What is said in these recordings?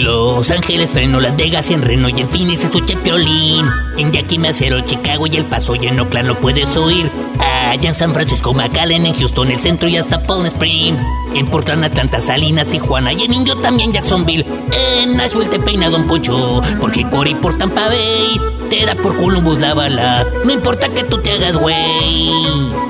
Los Ángeles, Reno, Las Vegas, en Reno y en Phoenix escuché Piolín. En Yakima, Cero, Chicago y El Paso y en Oakland lo puedes oír. Allá en San Francisco, McAllen, en Houston, el centro y hasta Palm Springs. En Portland, Atlanta, Salinas, Tijuana y en Indio también Jacksonville. En Nashville te peina Don Poncho, porque Cory por Tampa Bay te da por Columbus la bala. No importa que tú te hagas güey.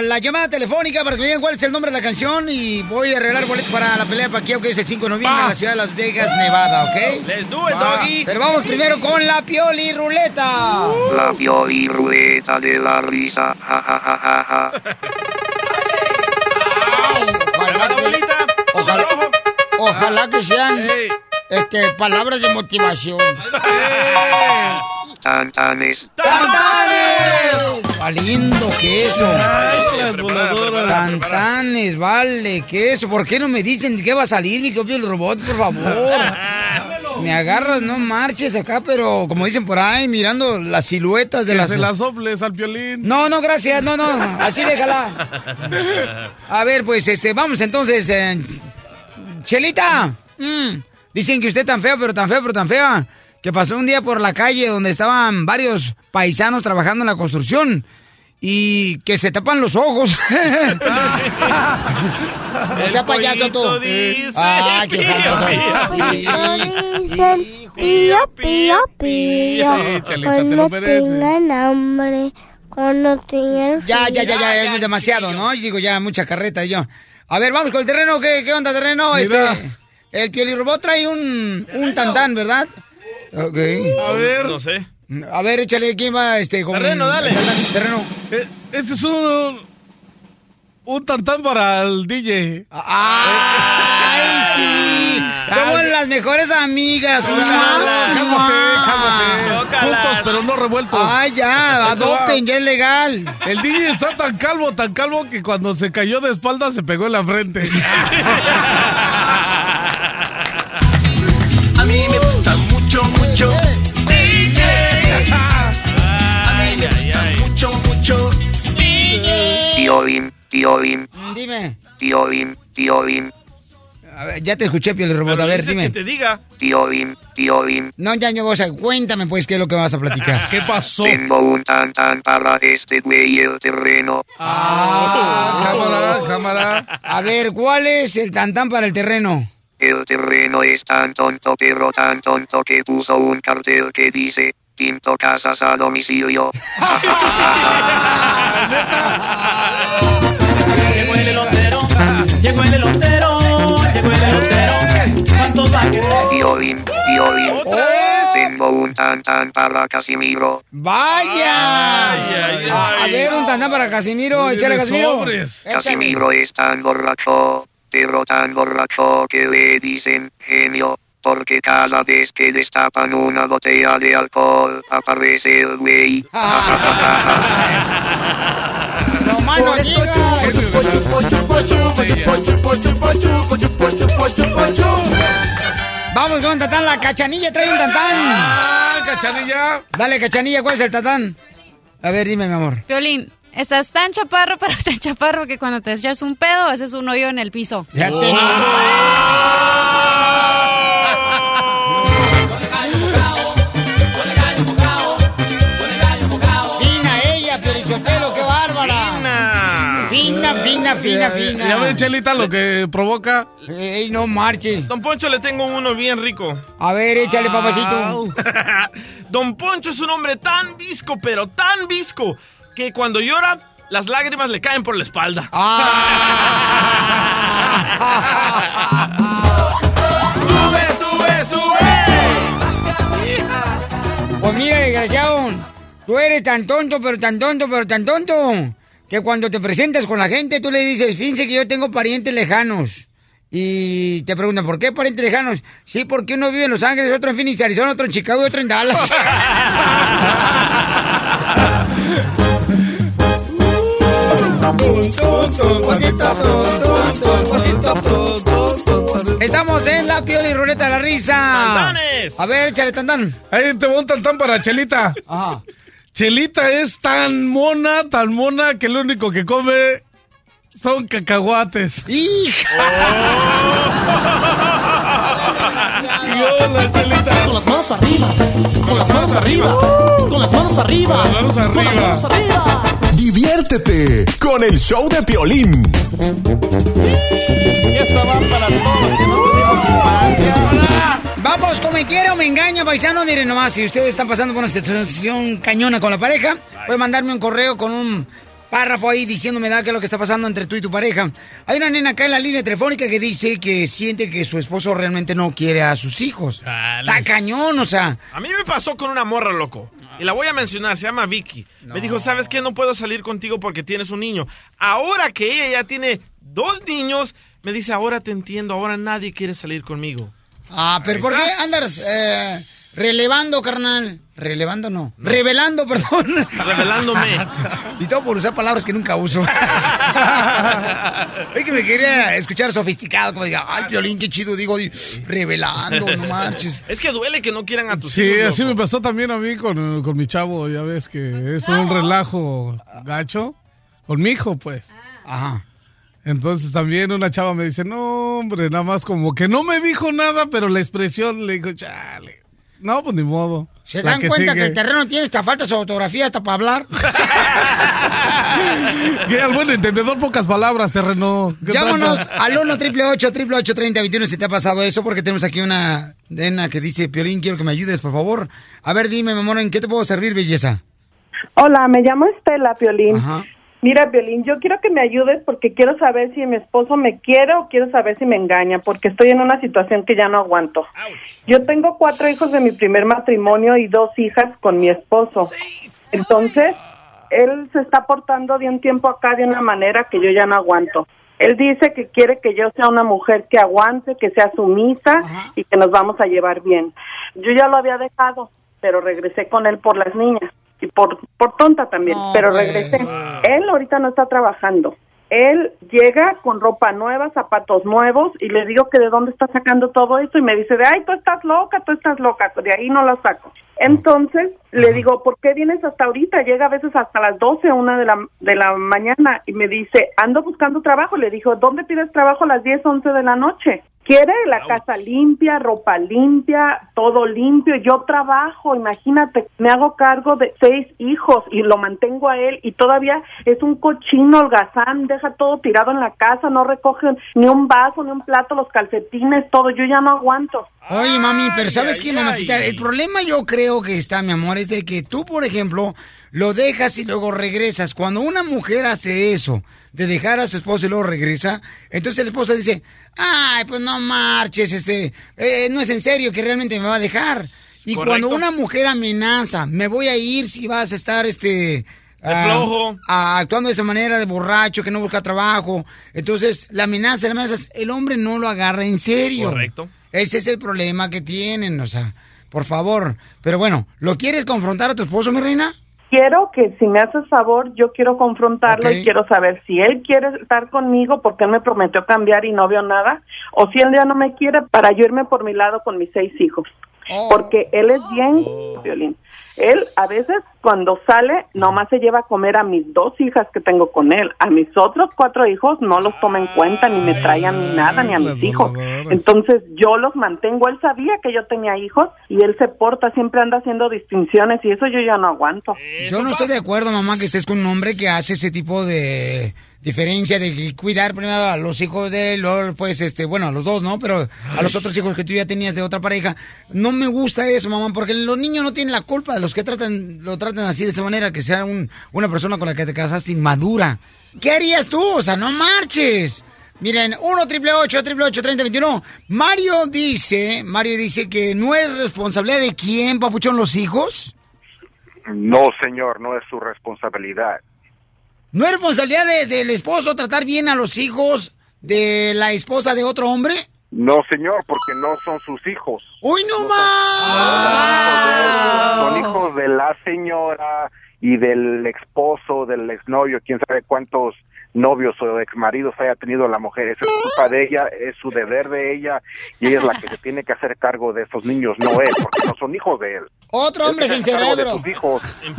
La llamada telefónica para que me digan cuál es el nombre de la canción y voy a arreglar boletos para la pelea de Pacquiao que es el 5 de noviembre en la ciudad de Las Vegas, Nevada, ¿ok? Let's do it, doggy. Pero vamos primero con la piolirruleta. La piolirrueta de la risa. Ja, ja, ja, ja, ja. Ojalá que, ojalá, ojalá que sean este, palabras de motivación. Tantanes. ¡Tantanes! ¡Ah, lindo queso! Tantanes, vale, queso. ¿Por qué no me dicen qué va a salir, mi copio del robot, por favor? Me agarras, no marches acá, pero como dicen por ahí, mirando las siluetas de Que las... se la soples al piolín. No, no, gracias, no, no, así déjala. A ver, pues, este, vamos entonces. eh, Chelita, mm, dicen que usted tan feo, pero tan feo, pero tan fea, que pasó un día por la calle donde estaban varios paisanos trabajando en la construcción y que se tapan los ojos. no sea payaso tú. Ah, qué pío, falta Pío, pío, pío. Cuando tengan hambre, cuando tengan Ya, ya, ya, ya, es demasiado, ¿no? Y digo, ya, mucha carreta y yo. A ver, vamos con el terreno. ¿Qué, qué onda, terreno? Mira. Este, el piolirrobot trae un, un tantán, ¿verdad? Ok. A ver. No sé. A ver, échale, ¿quién va este, con Terreno, dale. Terreno. Eh, Este es un. Un tantán para el DJ. ¡Ay, sí! Somos las mejores amigas. Cálmate, cálmate. Chócalas. Juntos, pero no revueltos. Ay, ya, adopten, ya es legal. El DJ está tan calvo, tan calvo que cuando se cayó de espalda se pegó en la frente. mucho, mucho. DJ. Piolín, piolín, Mm, Dime. piolín, piolín, A ver, ya te escuché, piolirobot. A ver, dime. que te diga. piolín, piolín. No, ya, no, o sea, cuéntame, pues, qué es lo que vas a platicar. ¿Qué pasó? Tengo un tantan para este güey el terreno. Ah, Cámara, cámara. A ver, ¿cuál es el tantán para el terreno? El terreno es tan tonto, pero tan tonto que puso un cartel que dice, pinto casas a domicilio. Llegó el elotero. Llegó el elotero. Llegó el elotero. ¿Cuántos va a querer? Violín, violín. Tengo un tantan para Casimiro. ¡Vaya! Ay, ay, a, ver, un tantán para Casimiro. Échale, Casimiro. Casimiro es tan borracho, pero tan borracho que le dicen genio, porque cada vez que destapan una botella de alcohol, aparece el güey. Vamos con Tatán, la cachanilla trae un tatán. Ah, cachanilla. Dale, cachanilla, ¿cuál es el tatán? A ver, dime, mi amor. Violín, estás tan chaparro, pero tan chaparro que cuando te echas un pedo haces un hoyo en el piso. Ya te... Fina Fina, fina, fina, fina. Ya ves, Chelita, lo que provoca. Ey, no marches. Don Poncho, le tengo uno bien rico. A ver, échale, papacito. Don Poncho es un hombre tan visco, pero tan visco, que cuando llora, las lágrimas le caen por la espalda. ¡Sube, sube, sube! Pues mira, desgraciado, tú eres tan tonto, pero tan tonto, pero tan tonto, que cuando te presentas con la gente, tú le dices, fíjense que yo tengo parientes lejanos. Y te preguntan, ¿por qué parientes lejanos? Sí, porque uno vive en Los Ángeles, otro en Phoenix, Arizona, otro en Chicago y otro en Dallas. Estamos en la piola y ruleta de la risa. ¡Tantanes! A ver, échale tantán. Ahí te voy un tantán para Chelita. Ajá. Chelita es tan mona, tan mona, que lo único que come son cacahuates. ¡Hija! Y hola, Chelita. Con las manos arriba, con las manos arriba, con las manos arriba, Con las manos con las arriba. manos arriba. Diviértete con el show de Piolín. Y esta va para todos los que no tuvimos infancia. Vamos, como me quiero, me engaña, paisano. Miren nomás, si ustedes están pasando por una situación cañona con la pareja, pueden mandarme un correo con un párrafo ahí diciéndome da qué es lo que está pasando entre tú y tu pareja. Hay una nena acá en la línea telefónica que dice que siente que su esposo realmente no quiere a sus hijos. Está cañón, o sea. A mí me pasó con una morra, loco. Y la voy a mencionar, se llama Vicky. Me dijo, ¿sabes qué? No puedo salir contigo porque tienes un niño. Ahora que ella ya tiene dos niños, me dice, ahora te entiendo, ahora nadie quiere salir conmigo. Ah, pero ¿por qué andas eh, relevando, carnal? Relevando no. Revelando, perdón. Revelándome. y todo por usar palabras que nunca uso. es que me quería escuchar sofisticado, como diga, ay, Piolín, qué chido. Digo, y revelando, no marches. Es que duele que no quieran a tus Sí, hijos. así loco. me pasó también a mí con, con mi chavo. Ya ves que es un relajo gacho. Con mi hijo, pues. Ajá. Entonces también una chava me dice, no, hombre, nada más como que no me dijo nada, pero la expresión le dijo, chale. No, pues ni modo. ¿Se La dan cuenta que sigue. el terreno tiene esta falta de ortografía hasta para hablar? Que al buen entendedor, pocas palabras, terreno. ¿Qué Llámanos pasa? al 1 888 3021 si te ha pasado eso, porque tenemos aquí una nena que dice, Piolín, quiero que me ayudes, por favor. A ver, dime, mi amor, ¿en qué te puedo servir, belleza? Hola, me llamo Estela Piolín. Ajá. Mira, Piolín, yo quiero que me ayudes porque quiero saber si mi esposo me quiere o quiero saber si me engaña, porque estoy en una situación que ya no aguanto. Yo tengo cuatro hijos de mi primer matrimonio y dos hijas con mi esposo. Entonces, él se está portando de un tiempo acá de una manera que yo ya no aguanto. Él dice que quiere que yo sea una mujer que aguante, que sea sumisa y que nos vamos a llevar bien. Yo ya lo había dejado, pero regresé con él por las niñas y por, por tonta también, No, pero pues. Él ahorita no está trabajando. Él llega con ropa nueva, zapatos nuevos y le digo que de dónde está sacando todo esto y me dice de ay, tú estás loca, tú estás loca, de ahí no lo saco. Entonces le digo, ¿por qué vienes hasta ahorita? Llega a veces hasta las 12, una de la, de la mañana y me dice, ando buscando trabajo. Le dijo, ¿dónde pides trabajo a las 10, 11 de la noche? Quiere la casa limpia, ropa limpia, todo limpio. Yo trabajo, imagínate, me hago cargo de seis hijos y lo mantengo a él y todavía es un cochino holgazán, deja todo tirado en la casa, no recoge ni un vaso, ni un plato, los calcetines, todo. Yo ya no aguanto. Oye, mami, pero ¿sabes ay, qué, mamacita? ay. El problema yo creo que está, mi amor, es de que tú, por ejemplo, lo dejas y luego regresas. Cuando una mujer hace eso, de dejar a su esposo y luego regresa, entonces el esposo dice, ay, pues no marches, este, eh, no es en serio que realmente me va a dejar. Y Correcto. cuando una mujer amenaza, me voy a ir si vas a estar, este... ah, flojo. ah, actuando de esa manera de borracho, que no busca trabajo. Entonces, la amenaza, la amenaza, el hombre no lo agarra en serio. Correcto. Ese es el problema que tienen, o sea, por favor. Pero bueno, ¿lo quieres confrontar a tu esposo, mi reina? Quiero que si me haces favor, yo quiero confrontarlo y quiero saber si él quiere estar conmigo porque él me prometió cambiar y no veo nada, o si él ya no me quiere para yo irme por mi lado con mis seis hijos. Porque él es bien violín. Él a veces cuando sale nomás se lleva a comer a mis dos hijas que tengo con él. A mis otros cuatro hijos no los toma en cuenta, ni me trae a mí nada, ni a mis hijos. Entonces yo los mantengo. Él sabía que yo tenía hijos y él se porta, siempre anda haciendo distinciones y eso yo ya no aguanto. Yo no estoy de acuerdo, mamá, que estés con un hombre que hace ese tipo de diferencia de que cuidar primero a los hijos de él, luego, pues, este, bueno, a los dos, ¿no? Pero a los otros hijos que tú ya tenías de otra pareja. No me gusta eso, mamá, porque los niños no tienen la culpa de los que tratan, lo tratan así de esa manera, que sea un- una persona con la que te casaste inmadura. ¿Qué harías tú? O sea, no marches. Miren, 1 triple 8 triple 8 30 21. Mario dice, Mario dice que no es responsabilidad de quién, papuchón, los hijos. No, señor, no es su responsabilidad. ¿No es responsabilidad de- del esposo tratar bien a los hijos de la esposa de otro hombre? No, señor, porque no son sus hijos. ¡Uy, no más! Son hijos de la señora y del esposo, del exnovio, quién sabe cuántos novios o exmaridos haya tenido la mujer. Eso es culpa de ella, es su deber de ella y ella es la que se tiene que hacer cargo de esos niños, no él, porque no son hijos de él. Otro hombre sin cerebro. De sus hijos.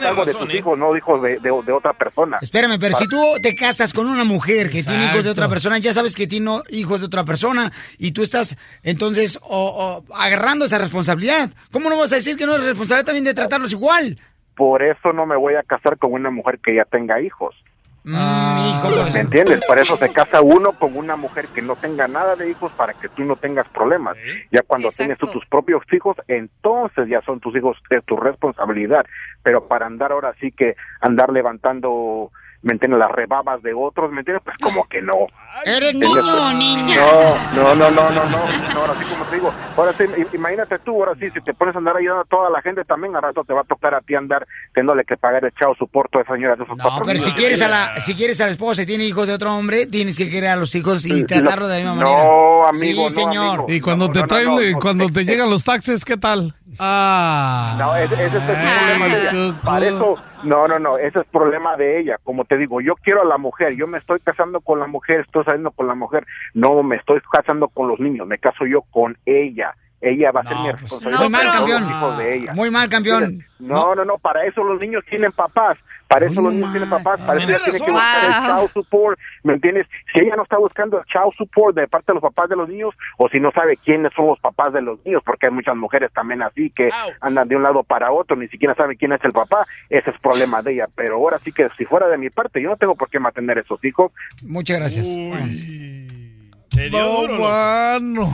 Cargo de sus hijos, no hijos de, de- de otra persona. Espérame, pero si tú te casas con una mujer que tiene hijos de otra persona, ya sabes que tiene hijos de otra persona y tú estás entonces o- o agarrando esa responsabilidad. ¿Cómo no vas a decir que no es responsabilidad también de tratarlos igual? Por eso no me voy a casar con una mujer que ya tenga hijos. Hijos. ¿Me entiendes? Por eso se casa uno con una mujer que no tenga nada de hijos para que tú no tengas problemas. Ya cuando tienes tú tus propios hijos, entonces ya son tus hijos, es tu responsabilidad. Pero para andar ahora sí que andar levantando, ¿me entiendes? Las rebabas de otros, ¿me entiendes? Pues como que no. Eres niño, niña. No, no, no, no, no, no. No, Ahora sí, como te digo, ahora sí, imagínate tú, ahora sí, si te pones a andar ayudando a toda la gente, también a rato te va a tocar a ti andar teniéndole que pagar el chao soporto a esa señora de esos No, pero si quieres a la si quieres a la esposa y tiene hijos de otro hombre, tienes que querer a los hijos y tratarlo de la misma no, manera. amigo, sí, no, señor. amigo. Y cuando te no, no, traen, no, eh, no, cuando te llegan los taxes, ¿qué tal? Ah. No, ese, ese es el problema de ella. Para eso, no, no, no, ese es problema de ella. Como te digo, yo quiero a la mujer, yo me estoy casando con la mujer, estoy saliendo con la mujer, no me estoy casando con los niños, me caso yo con ella. Ella va a ser mi responsabilidad. Muy mal, campeón. los hijos de ella. Muy mal, campeón. No, no, no, para eso los niños tienen papás. Para eso los niños tienen papás, para eso ella tiene que buscar el child support, ¿me entiendes? Si ella no está buscando el child support de parte de los papás de los niños, o si no sabe quiénes son los papás de los niños, porque hay muchas mujeres también así que andan de un lado para otro, ni siquiera sabe quién es el papá, ese es problema de ella. Pero ahora sí que si fuera de mi parte, yo no tengo por qué mantener esos hijos. Muchas gracias. No, mano.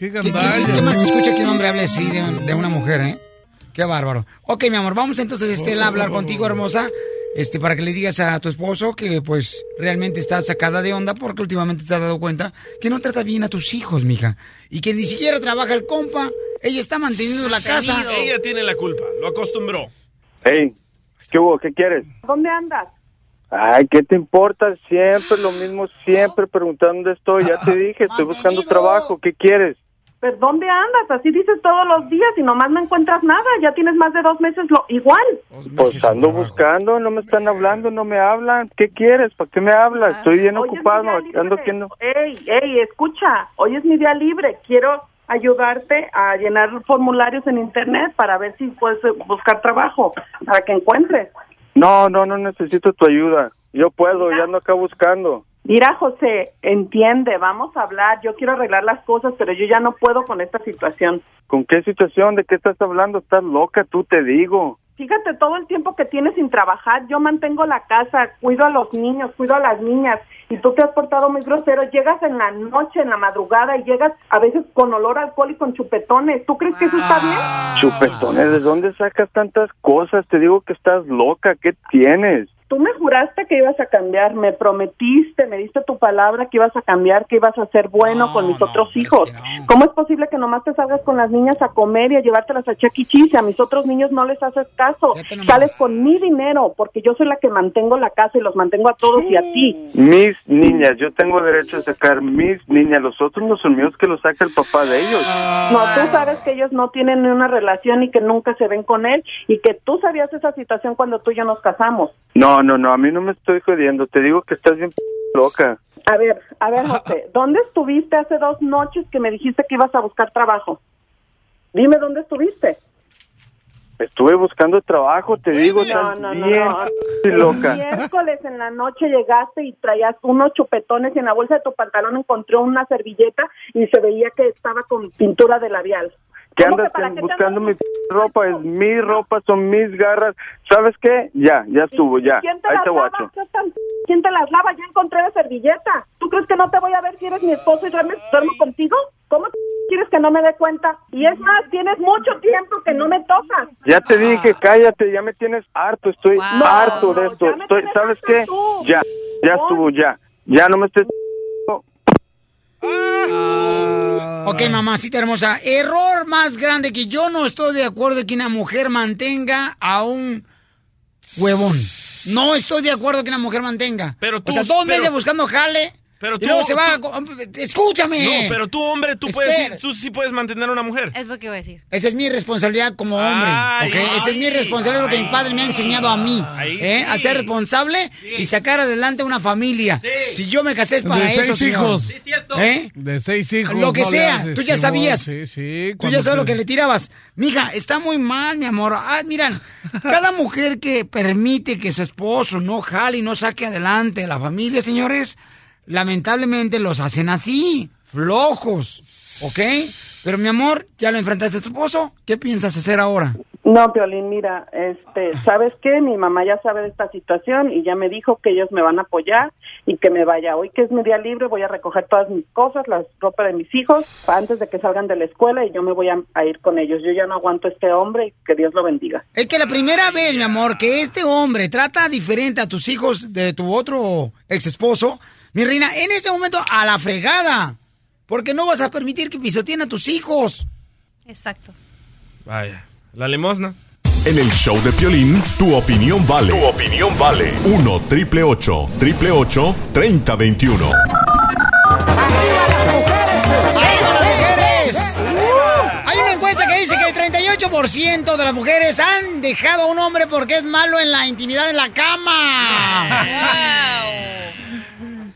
Qué ¿Qué, qué, gandalla. qué mal se escucha que un hombre hable así de, de una mujer, eh? Qué bárbaro. Ok, mi amor, vamos entonces, Estela, a hablar contigo, hermosa, este, para que le digas a tu esposo que, pues, realmente está sacada de onda porque últimamente te has dado cuenta que no trata bien a tus hijos, mija, y que ni siquiera trabaja el compa. Ella está manteniendo la casa. Ella tiene la culpa, lo acostumbró. Hey, ¿qué hubo? ¿Qué quieres? ¿Dónde andas? Ay, ¿qué te importa? Siempre lo mismo, siempre preguntando dónde estoy. Ya te dije, estoy buscando trabajo. ¿Qué quieres? ¿Pero dónde andas? Así dices todos los días y nomás no encuentras nada. Ya tienes más de dos meses lo igual. Pues ando buscando, no me están hablando, no me hablan. ¿Qué quieres? ¿Para qué me hablas? Estoy bien Hoy es mi ocupado, libre. ando haciendo... Ey, ey, escucha, hoy es mi día libre. Quiero ayudarte a llenar formularios en internet para ver si puedes eh, buscar trabajo, para que encuentres. No, no, no necesito tu ayuda. Yo puedo, ya ando acá buscando. Mira, José, entiende, vamos a hablar. Yo quiero arreglar las cosas, pero yo ya no puedo con esta situación. ¿Con qué situación? ¿De qué estás hablando? Estás loca, tú te digo. Fíjate todo el tiempo que tienes sin trabajar. Yo mantengo la casa, cuido a los niños, cuido a las niñas. Y tú te has portado muy grosero. Llegas en la noche, en la madrugada, y llegas a veces con olor a alcohol y con chupetones. ¿Tú crees que eso está bien? Chupetones, ¿de dónde sacas tantas cosas? Te digo que estás loca, ¿qué tienes? Tú me juraste que ibas a cambiar, me prometiste, me diste tu palabra que ibas a cambiar, que ibas a ser bueno con mis otros hijos. ¿Cómo es posible que nomás te salgas con las niñas a comer y a llevártelas a Chuck E. Cheese y a mis otros niños no les haces caso? Sales con mi dinero porque yo soy la que mantengo la casa y los mantengo a todos y a ti. Mis niñas, yo tengo derecho a sacar mis niñas, los otros no son míos que los saca el papá de ellos. No, tú sabes que ellos no tienen ni una relación y que nunca se ven con él y que tú sabías esa situación cuando tú y yo nos casamos. No, no, no, a mí no me estoy jodiendo, te digo que estás bien loca. A ver, a ver, José, ¿dónde estuviste hace dos noches que me dijiste que ibas a buscar trabajo? Dime dónde estuviste. Estuve buscando trabajo, te digo, No, estás no, no, bien no. loca. Miércoles en la noche llegaste y traías unos chupetones y en la bolsa de tu pantalón encontré una servilleta y se veía que estaba con pintura de labial. ¿Qué ¿Cómo andas que para qué te buscando mi ropa? Es mi ropa, son mis garras. ¿Sabes qué? Ya, ya estuvo, ya. ¿Quién te Ahí las te lava? guacho. ¿Qué tan- ¿Quién te las lava? Ya encontré la servilleta. ¿Tú crees que no te voy a ver si eres mi esposo y duermes, duermo contigo? ¿Cómo quieres que no me dé cuenta? Y es más, tienes mucho tiempo que no me tocas. Ya te dije, cállate, ya me tienes harto, estoy Wow. harto de esto. ya me Estoy, ¿Sabes qué? tú. Ya, ya estuvo, ya. Ya no me estés... Ok, mamacita hermosa. Error más grande que yo no estoy de acuerdo que una mujer mantenga a un huevón. No estoy de acuerdo que una mujer mantenga. Pero o tú- sea, dos pero- meses buscando jale. Pero y tú- luego se va. tú- Escúchame. No, pero tú, hombre, tú, puedes, Espera. tú sí puedes mantener a una mujer. Es lo que iba a decir. Esa es mi responsabilidad como hombre. Ay. Esa es mi responsabilidad, lo que mi padre me ha enseñado a mí. ¿eh? A ser responsable y sacar adelante una familia. Si yo me casé es para de eso, seis señor. hijos. ¿Eh? De seis hijos. Lo que no sea, haces, tú ya sabías. Sí, sí. Tú ya sabes lo que le tirabas. Mija, está muy mal, mi amor. Ah, miran, cada mujer que permite que su esposo no jale y no saque adelante a la familia, señores, lamentablemente los hacen así, flojos, ¿ok? Pero mi amor, ya lo enfrentaste a tu esposo, ¿qué piensas hacer ahora? No, Piolín, mira, este, ¿sabes qué? Mi mamá ya sabe de esta situación y ya me dijo que ellos me van a apoyar y que me vaya. Hoy que es mi día libre voy a recoger todas mis cosas, las ropa de mis hijos, antes de que salgan de la escuela y yo me voy a, a ir con ellos. Yo ya no aguanto a este hombre y que Dios lo bendiga. Es que la primera vez, mi amor, que este hombre trata diferente a tus hijos de tu otro ex esposo, mi reina, en ese momento a la fregada. Porque no vas a permitir que pisoteen a tus hijos. Exacto. Vaya. La limosna. En el show de Piolín, tu opinión vale. Tu opinión vale. 1 triple 8 triple 8 3021. ¡Arriba las mujeres! Hay una encuesta que dice que el 38% de las mujeres han dejado a un hombre porque es malo en la intimidad en la cama.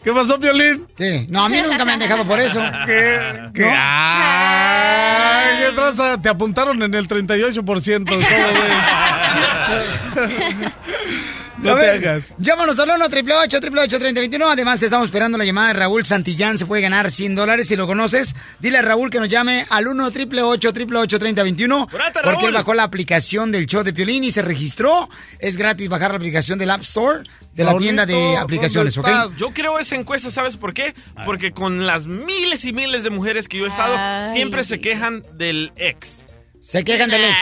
¿Qué pasó, Piolín? ¿Qué? No, a mí nunca me han dejado por eso. ¿Qué? ¿Qué? Ay, ¿qué traza? Te apuntaron en el 38%. todo. No A te ver, hagas. Llámanos al 1 888 888 3021 Además, estamos esperando la llamada de Raúl Santillán. Se puede ganar 100 dólares si lo conoces. Dile a Raúl que nos llame al 1 888 888 3021 ¡Brate, Porque Raúl! él bajó la aplicación del show de Piolín y se registró. Es gratis bajar la aplicación del App Store de la Raulito, tienda de aplicaciones, ¿ok? Yo creo esa encuesta, ¿sabes por qué? Porque con las miles y miles de mujeres que yo he estado, Ay. siempre se quejan del ex. Se quejan del ex.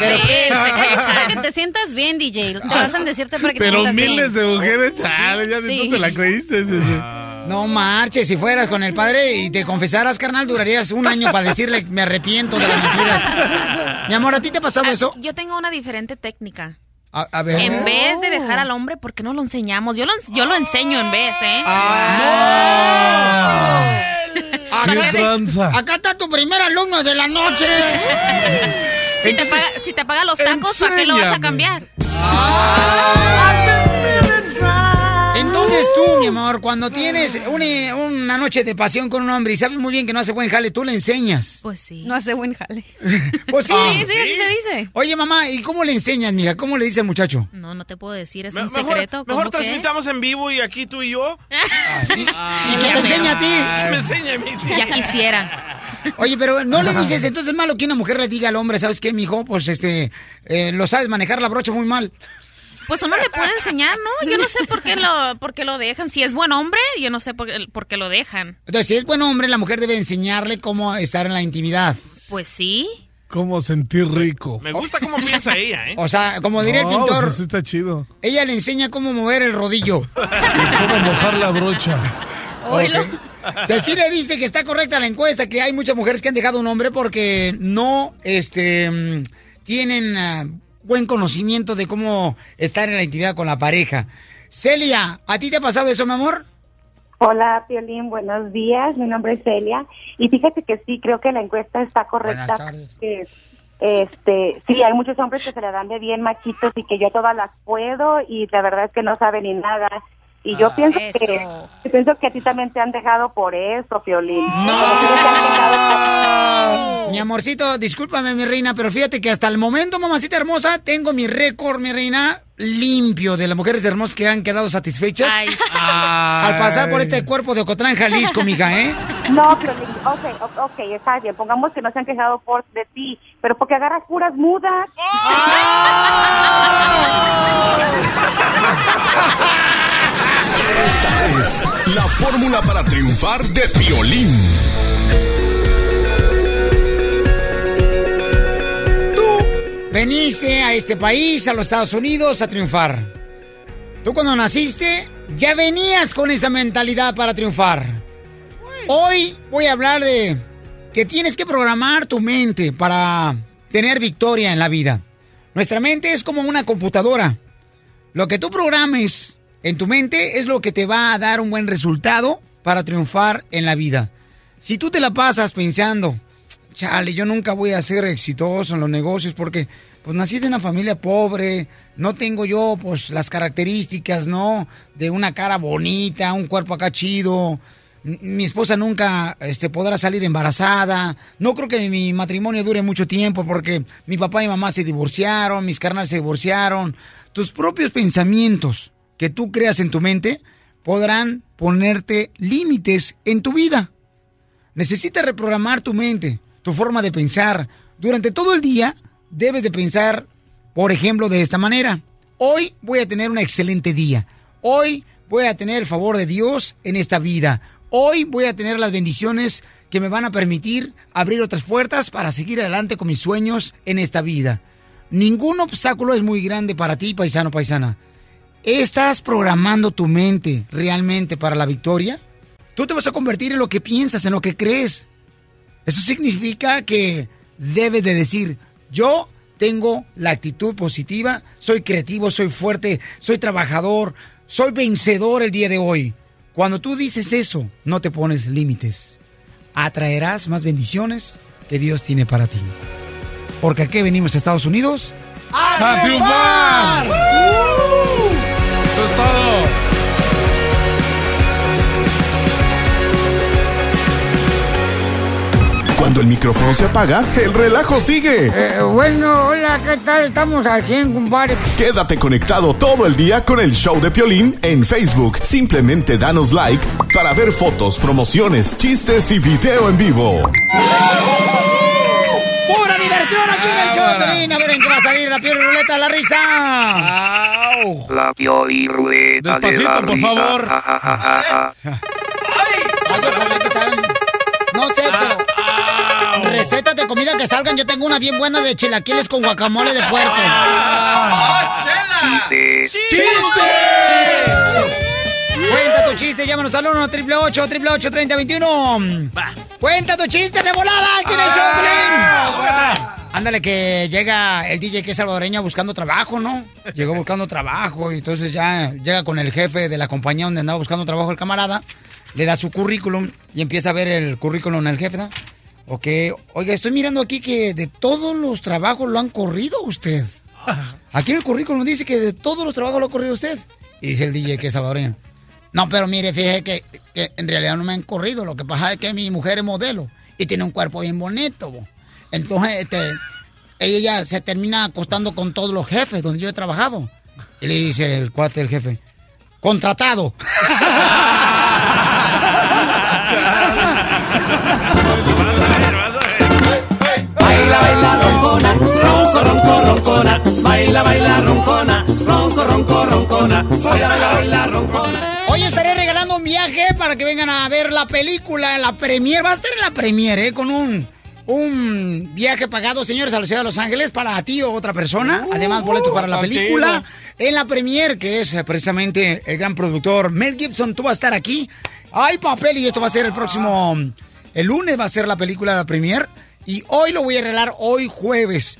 Pero Sí, ¿qué? es para que te sientas bien, DJ. Te vas a decirte para que te Pero sientas miles de bien. mujeres, chale, ya ni Sí. tú te la creíste. sí, sí. No marches, si fueras con el padre y te confesaras, carnal, durarías un año para decirle me arrepiento de las mentiras. Mi amor, ¿a ti te ha pasado eso? Yo tengo una diferente técnica. A, a ver. En vez de dejar al hombre, ¿por qué no lo enseñamos? Yo lo, yo lo enseño en vez, ¿eh? Acá, ¡Qué tranza! acá está tu primer alumno de la noche. Si te, paga, si te paga los tacos, ¿para qué lo vas a cambiar? Entonces tú, mi amor, cuando tienes una, una noche de pasión con un hombre y sabes muy bien que no hace buen jale, tú le enseñas. Pues sí. No hace buen jale. Pues sí. Sí, sí, así se dice. Oye, mamá, ¿y cómo le enseñas, mija? ¿Cómo le dice al muchacho? No, no te puedo decir, es Me- un mejor secreto. mejor transmitamos en vivo y aquí tú y yo. ¿Y, y qué te enseña a ti? Me enseña a mí. sí. Ya quisiera. Oye, pero no le dices, entonces es malo que una mujer le diga al hombre, ¿sabes qué, mijo? Pues este, eh, lo sabes manejar la brocha muy mal. Pues uno le puede enseñar, ¿no? Yo no sé por qué lo, por qué lo dejan. Si es buen hombre, yo no sé por qué, por qué lo dejan. Entonces, si es buen hombre, la mujer debe enseñarle cómo estar en la intimidad. Pues sí. cómo sentir rico. Me gusta cómo piensa ella, ¿eh? O sea, como diría el No, pintor, pues está chido. ella le enseña cómo mover el rodillo. Y cómo mojar la brocha. Ok. Cecilia dice que está correcta la encuesta, que hay muchas mujeres que han dejado un hombre porque no este, mm, tienen ah, buen conocimiento de cómo estar en la intimidad con la pareja. Celia, ¿a ti te ha pasado eso, mi amor? Hola, Piolín, buenos días. Mi nombre es Celia. Y fíjate que sí, creo que la encuesta está correcta. Porque, Este, sí, hay muchos hombres que se le dan de bien machitos y que yo todas las puedo y la verdad es que no saben ni nada. Y yo Ah, pienso eso. que pienso que a ti también te han dejado por eso, Piolín. Mi amorcito, discúlpame, mi reina, pero fíjate que hasta el momento, mamacita hermosa, tengo mi récord, mi reina, limpio de las mujeres hermosas que han quedado satisfechas al pasar por este cuerpo de Ocotlán, Jalisco, mija, ¿eh? No, Piolín, ok, ok, está bien. Pongamos que no se han quejado por de ti, pero porque agarras puras mudas. Es la fórmula para triunfar de Piolín. Veniste a este país, a los Estados Unidos, a triunfar. Tú cuando naciste ya venías con esa mentalidad para triunfar. Hoy voy a hablar de que tienes que programar tu mente para tener victoria en la vida. Nuestra mente es como una computadora. Lo que tú programes en tu mente es lo que te va a dar un buen resultado para triunfar en la vida. Si tú te la pasas pensando, chale, yo nunca voy a ser exitoso en los negocios porque pues nací de una familia pobre, no tengo yo pues las características, ¿no? De una cara bonita, un cuerpo acá chido. Mi esposa nunca este, podrá salir embarazada. No creo que mi matrimonio dure mucho tiempo porque mi papá y mamá se divorciaron, mis carnales se divorciaron. Tus propios pensamientos que tú creas en tu mente podrán ponerte límites en tu vida. Necesitas reprogramar tu mente, tu forma de pensar. Durante todo el día debes de pensar, por ejemplo, de esta manera. Hoy voy a tener un excelente día. Hoy voy a tener el favor de Dios en esta vida. Hoy voy a tener las bendiciones que me van a permitir abrir otras puertas para seguir adelante con mis sueños en esta vida. Ningún obstáculo es muy grande para ti, paisano, paisana. ¿Estás programando tu mente realmente para la victoria? Tú te vas a convertir en lo que piensas, en lo que crees. Eso significa que debes de decir, yo tengo la actitud positiva, soy creativo, soy fuerte, soy trabajador, soy vencedor el día de hoy. Cuando tú dices eso, no te pones límites. Atraerás más bendiciones que Dios tiene para ti. Porque aquí venimos a Estados Unidos ¡A triunfar! Eso es todo. Cuando el micrófono se apaga, el relajo sigue. Eh, bueno, hola, ¿qué tal? Estamos al 100, compadre. Quédate conectado todo el día con el show de Piolín en Facebook. Simplemente danos like para ver fotos, promociones, chistes y video en vivo. ¡Pura diversión aquí en el show Pelín! A ver en qué va a salir la piel ruleta de la risa. La Pioli Ruleta de Despacito, la por risa. favor. Ay, ojalá que salgan. No sé, pero. Recetas de comida que salgan. Yo tengo una bien buena de chilaquiles con guacamole de puerco. Chistes. Cuenta tu chiste, llámanos al 1 888 888 3021 Cuenta tu chiste de volada aquí en el show, Piolín. Ándale, que llega el DJ que es salvadoreño buscando trabajo, ¿no? Llegó buscando trabajo y entonces ya llega con el jefe de la compañía donde andaba buscando trabajo el camarada, le da su currículum y empieza a ver el currículum del jefe, ¿no? Ok, oiga, estoy mirando aquí que de todos los trabajos lo han corrido usted. Aquí en el currículum dice que de todos los trabajos lo ha corrido usted. Y dice el DJ que es salvadoreño. No, pero mire, fíjese que, en realidad no me han corrido. Lo que pasa es que mi mujer es modelo y tiene un cuerpo bien bonito. bo. Entonces, este, ella se termina acostando con todos los jefes donde yo he trabajado. Y le dice el cuate del jefe, contratado. Baila, baila, roncona, ronco, ronco, roncona. Baila, baila, roncona, ronco, ronco, roncona. Baila, baila, roncona. Hoy estaré regalando un viaje para que vengan a ver la película, la premier. Va a estar en la premier, ¿eh? Con un, un viaje pagado, señores, a la ciudad de Los Ángeles para ti o otra persona. Además, boletos para la tan película. chido. En la premier, que es eh, precisamente el gran productor Mel Gibson, tú vas a estar aquí. Hay papel y esto va a ser el próximo... El lunes va a ser la película la premier. Y hoy lo voy a arreglar, hoy jueves.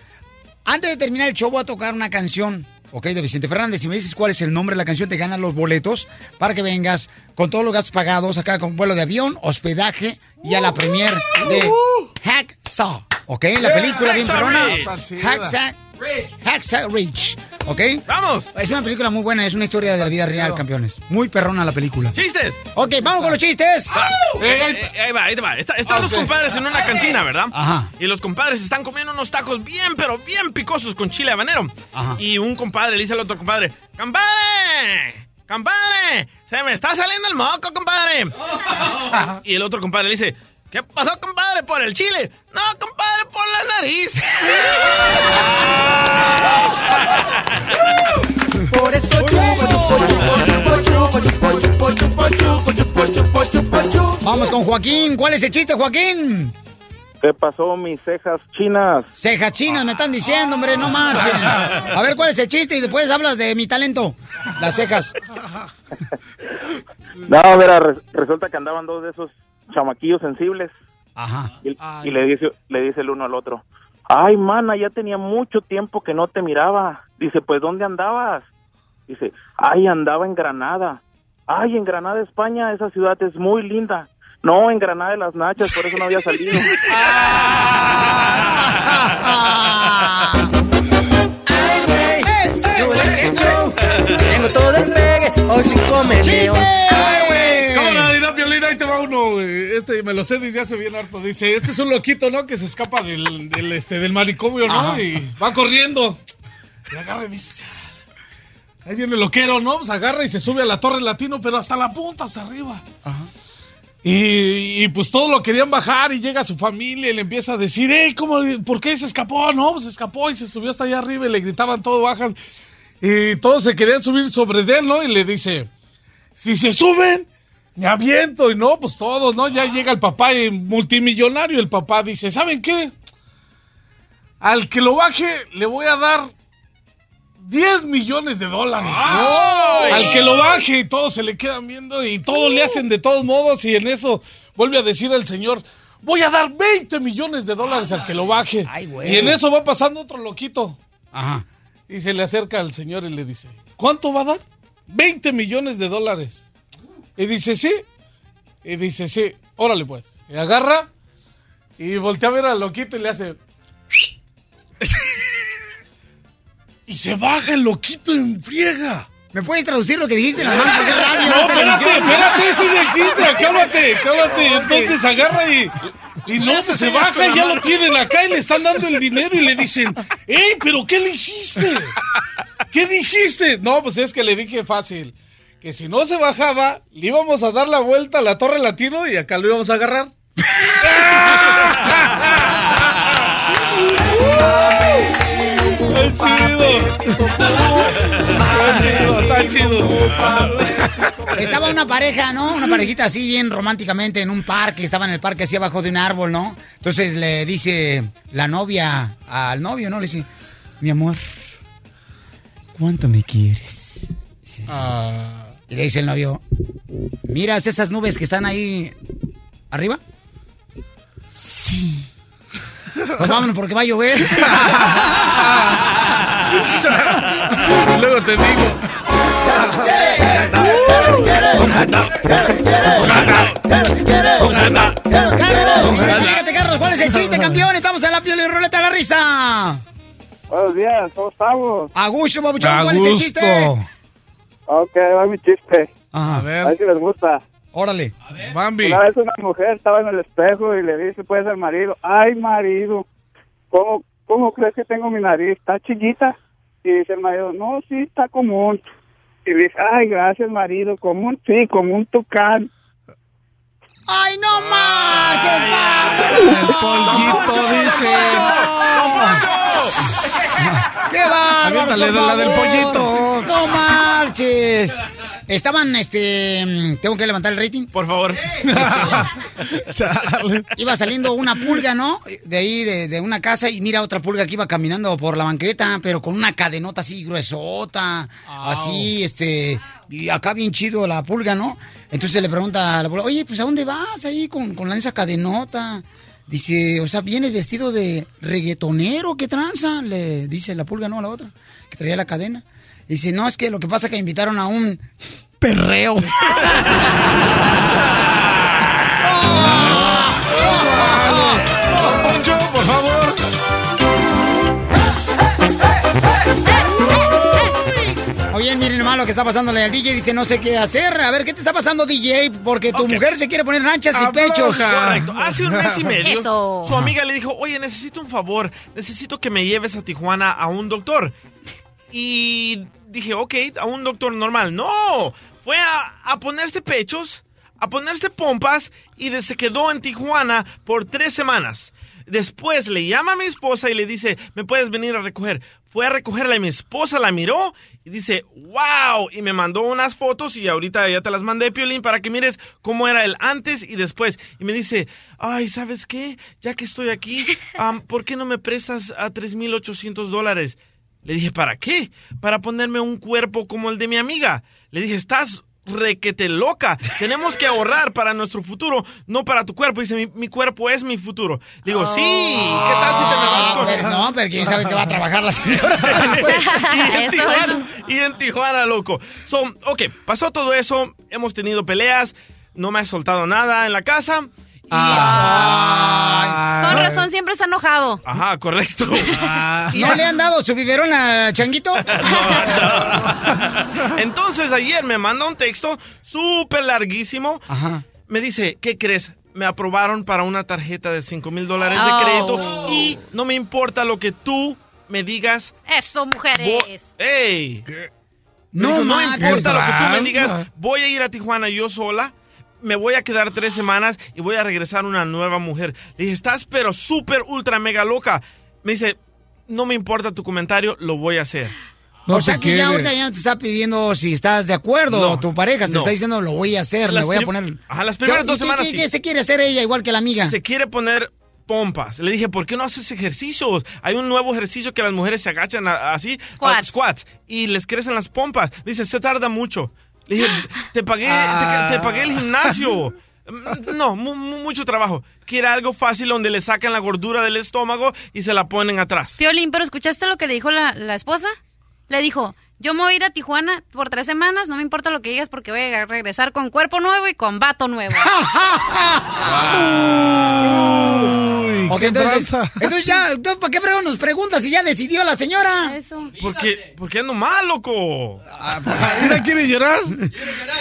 Antes de terminar el show voy a tocar una canción, ¿ok? De Vicente Fernández. Si me dices cuál es el nombre de la canción, te ganan los boletos para que vengas con todos los gastos pagados acá con vuelo de avión, hospedaje y a la premier de Hacksaw, ¿ok? La película bien Hacksaw perrona. Ridge. Hacksaw Ridge, ¿ok? ¡Vamos! Es una película muy buena, es una historia de la vida real, campeones. Muy perrona la película. ¡Chistes! Ok, vamos con los chistes. Eh, eh, ahí va, ahí va. Está- están los compadres en una cantina, ¿verdad? Ajá. Y los compadres están comiendo unos tacos bien, pero bien picosos con chile habanero. Y un compadre le dice al otro compadre, ¡Compadre! ¡Compadre! ¡Se me está saliendo el moco, compadre! y el otro compadre le dice, ¿qué pasó, compadre, por el chile? No, compadre, por la nariz. Por eso Vamos con Joaquín. ¿Cuál es el chiste, Joaquín? ¿Qué pasó, mis cejas chinas? Cejas chinas, me están diciendo, hombre, no marchen. A ver, ¿cuál es el chiste? Y después hablas de mi talento. Las cejas. No, mira, re- resulta que andaban dos de esos chamaquillos sensibles. Ajá. Y, y le dice le dice el uno al otro, ay, mana, ya tenía mucho tiempo que no te miraba. Dice, pues, ¿dónde andabas? Dice, ay, andaba en Granada. Ay, en Granada, España, esa ciudad es muy linda. No, en Granada de las Nachas, por eso no había salido. Tengo todo el comer. ¿Cómo no, dirá Piolín? Ahí te va uno, güey. Este, me lo sé desde hace bien harto. Dice, este es un loquito, ¿no? Que se escapa del, del, este, del manicomio, ¿no? Ajá. Y va corriendo. Y agarra y dice, ahí viene el loquero, ¿no? Pues agarra y se sube a la torre latino, pero hasta la punta, hasta arriba. Y, y, pues todos lo querían bajar y llega su familia y le empieza a decir, hey, ¿cómo, ¿por qué se escapó? No, pues se escapó y se subió hasta allá arriba y le gritaban todo bajan. Y todos se querían subir sobre de él, ¿no? Y le dice, si se suben, me aviento. Y no, pues todos, ¿no? Ya llega el papá y multimillonario. El papá dice, ¿saben qué? Al que lo baje le voy a dar 10 millones de dólares. ¡Ay! Al que lo baje y todos se le quedan viendo y todos le hacen de todos modos y en eso vuelve a decir el señor, voy a dar 20 millones de dólares al que lo baje. güey. y en eso va pasando otro loquito. Ajá. Y se le acerca al señor y le dice, ¿cuánto va a dar? 20 millones de dólares. Y dice, sí. Y dice, sí. Órale pues. Y agarra y voltea a ver al loquito y le hace... y se baja el loquito en friega. ¿Me puedes traducir lo que dijiste? Más radio, No, espérate, espérate, ese es el chiste, cálmate, cálmate. Entonces agarra y, y no, se, se baja y ya lo tienen acá y le están dando el dinero y le dicen, ¡Ey, pero qué le hiciste! ¿Qué dijiste? No, pues es que le dije fácil, que si no se bajaba, le íbamos a dar la vuelta a la Torre Latino y acá lo íbamos a agarrar. ¡Está chido! ¡Está chido, está chido! Estaba una pareja, ¿no? Una parejita así bien románticamente en un parque, estaba en el parque así abajo de un árbol, ¿no? Entonces le dice la novia al novio, ¿no? Le dice, mi amor, ¿cuánto me quieres? Sí. Y le dice el novio, ¿miras esas nubes que están ahí arriba? Sí. Pues vámonos porque va a llover. Luego te digo. Carlos, fíjate, Carlos, ¿cuál es el chiste, campeón? Estamos en la piel y ruleta de la risa. Buenos días, ¿cómo estamos? Augusto, babuchón, ¿cuál es el chiste? Ok, va mi chiste. A ver. si les gusta. Órale. Bambi. Una vez una mujer estaba en el espejo y le dice pues al marido, ay marido, ¿cómo, ¿cómo crees que tengo mi nariz? ¿Está chiquita? Y dice el marido, no, sí, está común. Y dice, ay, gracias marido, común, sí, como un tucán. ¡Ay, no marches, El pollito dice. ¡Qué bárbaro! Aviéntale la del pollito. ¡No marches! Estaban, este, tengo que levantar el rating. Por favor. Iba saliendo una pulga, ¿no? De ahí, de, de una casa, y mira otra pulga que iba caminando por la banqueta, pero con una cadenota así gruesota, así, este, y acá bien chido la pulga, ¿no? Entonces le pregunta a la pulga, oye, pues ¿a dónde vas ahí con, con esa cadenota? Dice, o sea, ¿vienes vestido de reggaetonero? ¿Qué tranza? Le dice la pulga, no, a la otra, que traía la cadena. Dice, no, es que lo que pasa es que invitaron a un perreo. Poncho, por favor. Oye, miren nomás lo que está pasándole al DJ. Dice, no sé qué hacer. A ver, ¿qué te está pasando, DJ? Porque tu mujer se quiere poner anchas y pechos. Correcto. Hace un mes y medio, Eso. su amiga le dijo, oye, necesito un favor. Necesito que me lleves a Tijuana a un doctor. Y dije, ok, a un doctor normal. No, fue a, ponerse pechos, a ponerse pompas y se quedó en Tijuana por tres semanas. Después le llama a mi esposa y le dice, ¿me puedes venir a recoger? Fue a recogerla y mi esposa la miró y dice, wow, y me mandó unas fotos y ahorita ya te las mandé, Piolín, para que mires cómo era el antes y después. Y me dice, ay, ¿sabes qué? Ya que estoy aquí, am, ¿por qué no me prestas a 3.800 dólares? Le dije, ¿para qué? Para ponerme un cuerpo como el de mi amiga. Le dije, estás requete loca. Tenemos que ahorrar para nuestro futuro, no para tu cuerpo. Dice, mi, mi cuerpo es mi futuro. Le digo, sí, ¿qué tal si te me vas con...? Pero no, pero quién sabe que va a trabajar la señora. y, en Tijuana, y en Tijuana, loco. So, ok, pasó todo eso, hemos tenido peleas, no me ha soltado nada en la casa. Y- Con razón siempre está enojado. Ajá, correcto. ¿No le han dado su biberón a Changuito? Entonces ayer me manda un texto súper larguísimo. Me dice, ¿qué crees? Me aprobaron para una tarjeta de 5 mil dólares de Oh. crédito y no me importa lo que tú me digas. Eso, mujeres. ¡Ey! Me No dijo, no manches. importa lo que tú me digas, voy a ir a Tijuana yo sola, me voy a quedar tres semanas y voy a regresar una nueva mujer. Le dije, estás pero súper, ultra, mega loca. Me dice, no me importa tu comentario, lo voy a hacer. o sea que ya ahorita ya no te está pidiendo si estás de acuerdo No, tu pareja, te no. está diciendo lo voy a hacer, me Las voy a poner. Ajá, las primeras ¿Y dos qué- semanas qué- sí. qué se quiere hacer ella igual que la amiga? Se quiere poner pompas. Le dije, ¿por qué no haces ejercicios? Hay un nuevo ejercicio que las mujeres se agachan a- así. Squats. ah, squats. Y les crecen las pompas. Dice, se tarda mucho. Le dije, te pagué, Ah. te, te pagué el gimnasio. Mm, No, mu- mu- mucho trabajo. Quiere algo fácil donde le sacan la gordura del estómago y se la ponen atrás. Piolín, pero ¿escuchaste lo que le dijo la, la esposa? Le dijo, yo me voy a ir a Tijuana por tres semanas, no me importa lo que digas porque voy a regresar con cuerpo nuevo y con vato nuevo. Ok, qué entonces, entonces ya, entonces, ¿para qué fregón nos pregunta si ya decidió la señora? Eso. Porque, porque ando mal, loco. Mira, quiere llorar.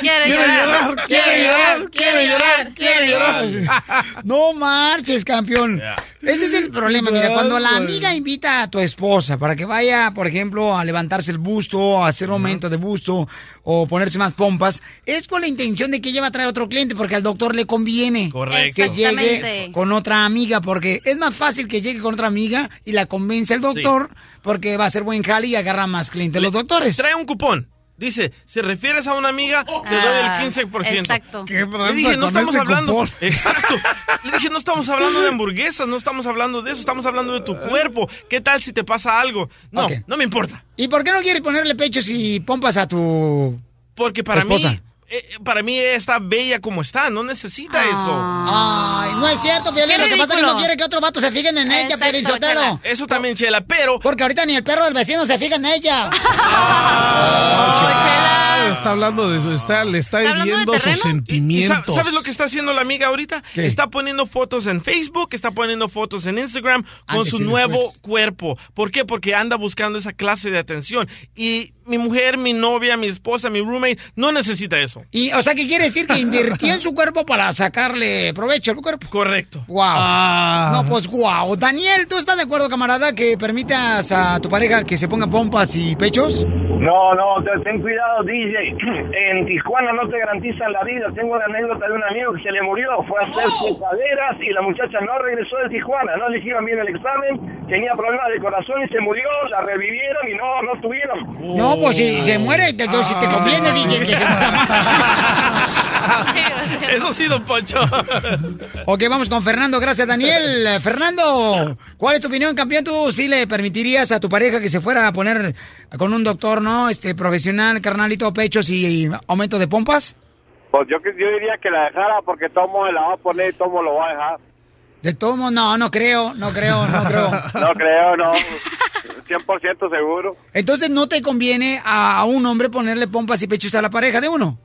Quiere Quiere llorar, quiere llorar, quiere llorar, quiere llorar. No marches, campeón. Ese es el problema, mira, cuando la amiga invita a tu esposa para que vaya, por ejemplo, a levantarse el busto, a hacer un aumento de busto o ponerse más pompas, es con la intención de que ella va a traer otro cliente porque al doctor le conviene Correcto. que llegue con otra amiga porque es más fácil que llegue con otra amiga y la convence el doctor porque va a ser buen jale y agarra más clientes los doctores. Trae un cupón. Dice, si refieres a una amiga, te doy el Ah, 15%. exacto. Qué Le dije, no estamos hablando. cupón. Exacto. Le dije, no estamos hablando de hamburguesas, no estamos hablando de eso, estamos hablando de tu cuerpo. ¿Qué tal si te pasa algo? No, no me importa. ¿Y por qué no quieres ponerle pechos y pompas a tu Porque para Esposa. mí, eh, para mí ella está bella como está, no necesita eso. Ay, no es cierto, Piolín. Qué Lo que pasa es que no quiere que otro vato se fijen en ella, Piolín Sotelo. Chela. Eso también, Chela, pero Porque ahorita ni el perro del vecino se fija en ella. Ah, Está hablando de su, está, le está, ¿Está hiriendo sus sentimientos. ¿Sabes lo que está haciendo la amiga ahorita? ¿Qué? Está poniendo fotos en Facebook, está poniendo fotos en Instagram con Antes su nuevo después. cuerpo. ¿Por qué? Porque anda buscando esa clase de atención. Y mi mujer, mi novia, mi esposa, mi roommate no necesita eso. Y, o sea, ¿qué quiere decir? Que invirtió en su cuerpo para sacarle provecho al cuerpo. Correcto. Wow. Ah. No, pues wow. Daniel, ¿tú estás de acuerdo, camarada, que permitas a tu pareja que se ponga pompas y pechos? No, no, te- ten cuidado, DJ. En Tijuana no te garantizan la vida. Tengo una anécdota de un amigo que se le murió. Fue a hacerse caderas y la muchacha no regresó de Tijuana. No le hicieron bien el examen. Tenía problemas de corazón y se murió. La revivieron y no, no tuvieron. No, pues si se muere, entonces si te conviene, DJ, que se muera Eso sí, don Poncho. Ok, vamos con Fernando. Gracias, Daniel. Fernando, ¿cuál es tu opinión, campeón? ¿Tú sí le permitirías a tu pareja que se fuera a poner con un doctor, no? Este, profesional, carnalito, pechos y aumento de pompas? Pues yo, que- yo diría que la dejara porque Tomo la va a poner y Tomo lo va a dejar. De todo modo, no, no creo, no creo, no creo. No creo, no. 100% seguro. Entonces, ¿no te conviene a, un hombre ponerle pompas y pechos a la pareja de uno?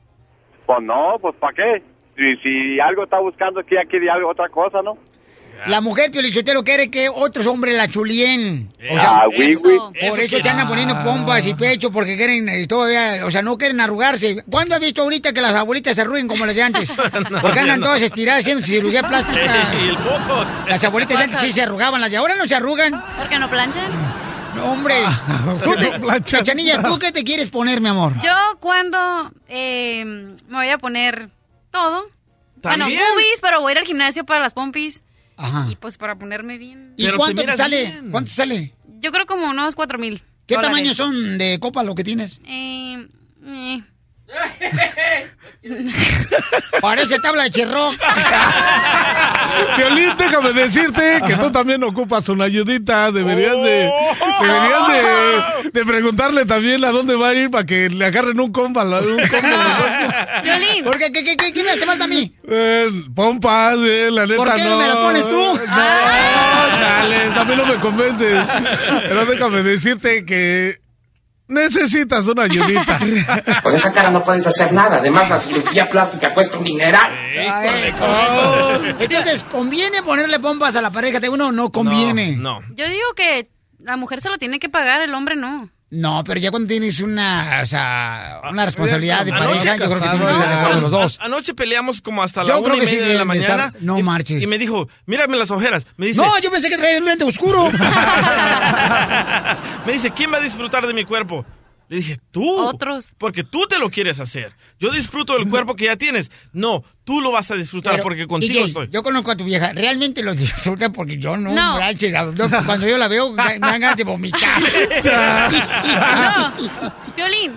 Pues no, pues ¿para qué? Si, si algo está buscando aquí, aquí de algo, otra cosa, ¿no? La mujer piolichotero quiere que otros hombres la chulien. O Ah, güey, güey. Por Eso se andan poniendo pompas y pecho porque quieren eh, todavía, o sea, no quieren arrugarse. ¿Cuándo has visto ahorita que las abuelitas se arruguen como las de antes? Porque andan no. todas estiradas haciendo cirugía plástica. Y el botox. Las abuelitas de antes sí se arrugaban, las de ahora no se arrugan. ¿Por qué no planchan? No, hombre. Tú te- Cachanilla, ¿tú qué te quieres poner, mi amor? Yo cuando eh, me voy a poner todo. Bueno, ¿También? boobies, pero voy a ir al gimnasio para las pompis. Ajá. Y pues para ponerme bien. ¿Y cuánto te sale? ¿Cuánto te sale? Yo creo como unos cuatro mil. ¿Qué dólares. tamaño son de copa lo que tienes? Eh, eh. Parece tabla de cherro. Violín, déjame decirte que tú también ocupas una ayudita. Deberías de, deberías de, de preguntarle también a dónde va a ir para que le agarren un compa. la- Un. Violín. ¿Por qué? ¿Qué, qué, qué, qué me hace falta a mí? Eh, pompas, eh, la neta ¿Por qué no me las pones tú? No, chales, a mí no me convence. Pero déjame decirte que necesitas una ayudita. Con esa cara no puedes hacer nada. Además, la cirugía plástica cuesta un dineral. Ay. Entonces, ¿conviene ponerle pompas a la pareja de uno o no conviene? No. Yo digo que la mujer se lo tiene que pagar, el hombre no. No, pero ya cuando tienes una, o sea, una responsabilidad de pareja, yo creo que tienen que estar de acuerdo los dos. An- Anoche peleamos como hasta Yo la creo una y que sí media de la deben de estar- mañana. no y, marches. Y me dijo, mírame las ojeras. Me dice, No, yo pensé que traía el lente oscuro. me dice, ¿quién va a disfrutar de mi cuerpo? Le dije, tú. Otros. Porque tú te lo quieres hacer. Yo disfruto del cuerpo que ya tienes. No, tú lo vas a disfrutar Pero, porque contigo DJ, estoy. Yo conozco a tu vieja, realmente lo disfruta porque yo no, No. la- yo- cuando yo la veo me dan ganas de vomitar. No. Violín,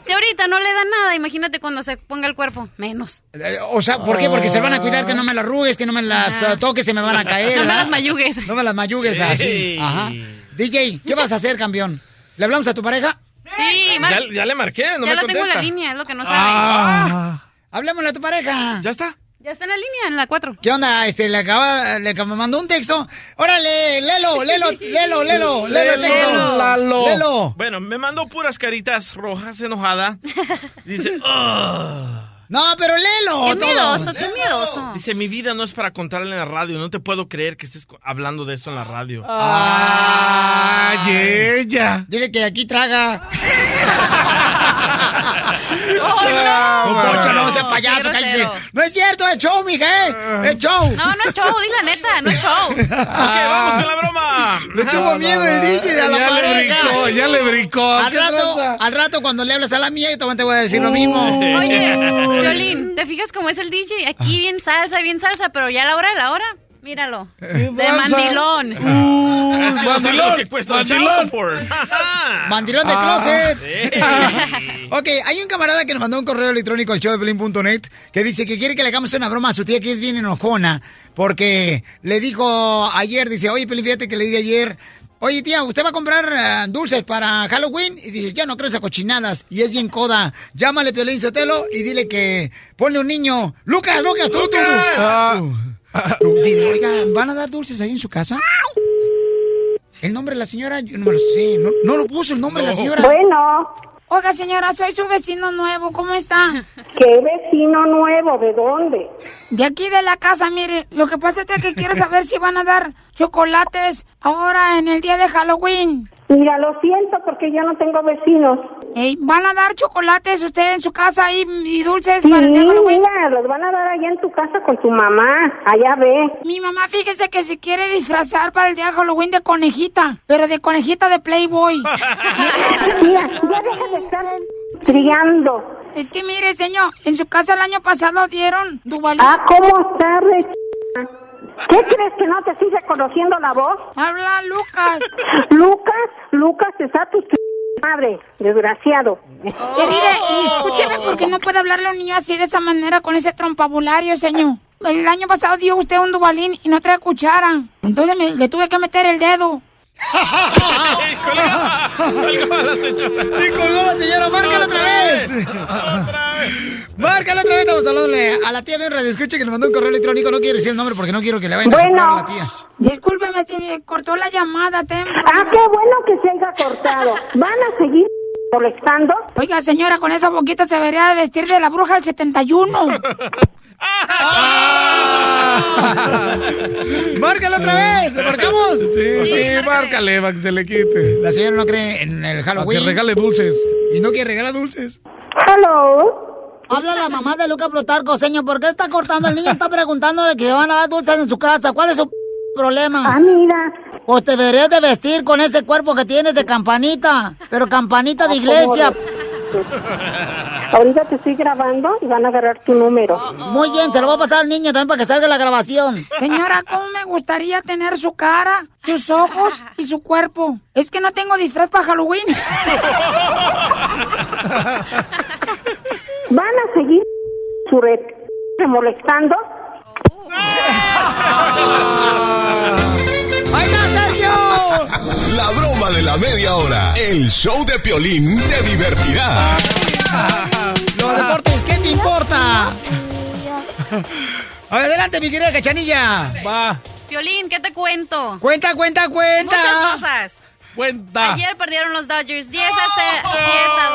si ahorita no le da nada, imagínate cuando se ponga el cuerpo. Menos. Eh, O sea, ¿por qué? Porque se van a cuidar que no me las arrugues, que no me las eh, toques, se me van a caer. No me las mayugues. No me las mayugues Sí. así. Ajá. DJ, ¿qué vas a hacer, campeón? ¿Le hablamos a tu pareja? Sí, Ya, ya le marqué, no ya me lo tengo en la contesta. línea, es lo que no sabe. Ah. Hablemosle a tu pareja. ¿Ya está? Ya está en la línea, en la 4. ¿Qué onda? Este, le acaba, le mandó un texto. Órale, léelo, léelo, léelo, léelo, léelo el texto. Lalo. Léelo. Bueno, me mandó puras caritas rojas, enojada. Dice, "Ugh". No, pero léelo. Qué todo. miedoso, qué miedoso. Dice, mi vida no es para contarle en la radio. No te puedo creer que estés hablando de eso en la radio. Ah. Ay, ella. Dile que aquí traga. no! Don Poncho, no sea payaso, cállese. No es cierto, es show, mija, ¿eh? Es show. No, no es show, di la neta, no es show. Ok, vamos con la broma. Le tuvo miedo el DJ a la ya pareja. le brincó, ya le brincó. Al ¿Qué rato, al rato cuando le hablas a la mía, yo también te voy a decir lo mismo. Oye, Violín, ¿te fijas cómo es el DJ? Aquí bien salsa, bien salsa, pero ya a la hora de la hora, míralo. De tranza? mandilón. Es que no sabe lo que cuesta support. Mandilón de Ah. closet. Sí. ok, hay un camarada que nos mandó un correo electrónico al showdeplin.net que dice que quiere que le hagamos una broma a su tía que es bien enojona porque le dijo ayer, dice, oye, Pelín, fíjate que le dije ayer, oye tía, ¿usted va a comprar eh, dulces para Halloween? Y dice, ya no creo esas cochinadas. Y es bien coda. Llámale, Piolín Sotelo, y dile que ponle un niño. Lucas, Lucas, tú, tú. Ah. Tú, Dile, oiga, ¿van a dar dulces ahí en su casa? El nombre de la señora, yo no me lo sé. No, no lo puso el nombre de la señora. Bueno, Oiga, señora, soy su vecino nuevo. ¿Cómo está? ¿qué vecino nuevo? ¿De dónde? De aquí de la casa, mire. Lo que pasa es que quiero saber si van a dar chocolates ahora en el día de Halloween. Mira, lo siento porque yo no tengo vecinos. Ey, ¿Van a dar chocolates usted en su casa y, y dulces Sí, para el día de Halloween? mira, los van a dar allá en tu casa con tu mamá. Allá ve. Mi mamá, fíjese que se quiere disfrazar para el día de Halloween de conejita, pero de conejita de Playboy. Mira, ya deja de estar triando. Es que mire, señor, en su casa el año pasado dieron Duvalín. Ah, ¿cómo está, re... ¿Qué crees que no te estoy reconociendo la voz? Habla Lucas. Lucas, Lucas, está tu madre, desgraciado. Mire, y escúcheme porque no puede hablarle a un niño así de esa manera con ese trompabulario, señor. El año pasado dio usted un dubalín y no trae cuchara. Entonces me- le tuve que meter el dedo. ¡Y colgó la señora! ¡Márcala otra vez! ¡Márcala otra vez! Estamos hablándole a la tía de un radio. Escuche que le mandó un correo electrónico. No quiero decir el nombre porque no quiero que le vayan a Bueno. soplar a la tía. Discúlpeme si me cortó la llamada, Tem. Ah, qué bueno que se haya cortado. ¿Van a seguir molestando? Oiga, señora, con esa boquita se debería de vestir de la bruja del 71. ¡Márcala otra vez! ¿Le marcamos? Sí, sí, márcale para que se le quite. La señora no cree en el Para Halloween. que regale dulces. Y no quiere regalar dulces. Hello. Habla la mamá de Luca Plutarco, señor. ¿Por qué está cortando? El niño está preguntando de que van a dar dulces en su casa. ¿Cuál es su problema? Ah, mira. Pues te deberías de vestir con ese cuerpo que tienes de campanita. Pero campanita de Ah, iglesia. Ahorita te estoy grabando y van a agarrar tu número. Muy bien, se lo voy a pasar al niño también para que salga la grabación. Señora, ¿cómo me gustaría tener su cara, sus ojos y su cuerpo? Es que no tengo disfraz para Halloween. ¿Van a seguir su red molestando? ¡Ahí está, Sergio! La broma de la media hora. El show de Piolín te divertirá. Los deportes, ¿qué te importa? Adelante, mi querida cachanilla. Va. Violín, ¿qué te cuento? Cuenta, cuenta, cuenta. Muchas cosas. Cuenta. Ayer perdieron los Dodgers 10 a, ce- 10 a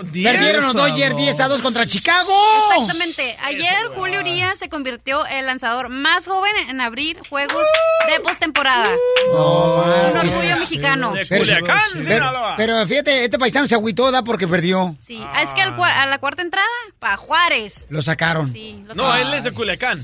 2. Perdieron los Dodgers 10 a 2 contra Chicago. Exactamente. Ayer Julio Urias se convirtió en el lanzador más joven en abrir juegos de postemporada. No, Un orgullo mexicano. Pero, pero, pero fíjate, este paisano se agüitó, ¿da? Porque perdió. Sí, ah, es que al cua- a la cuarta entrada, para Juárez. Lo sacaron. Sí, lo No, él es de Culiacán.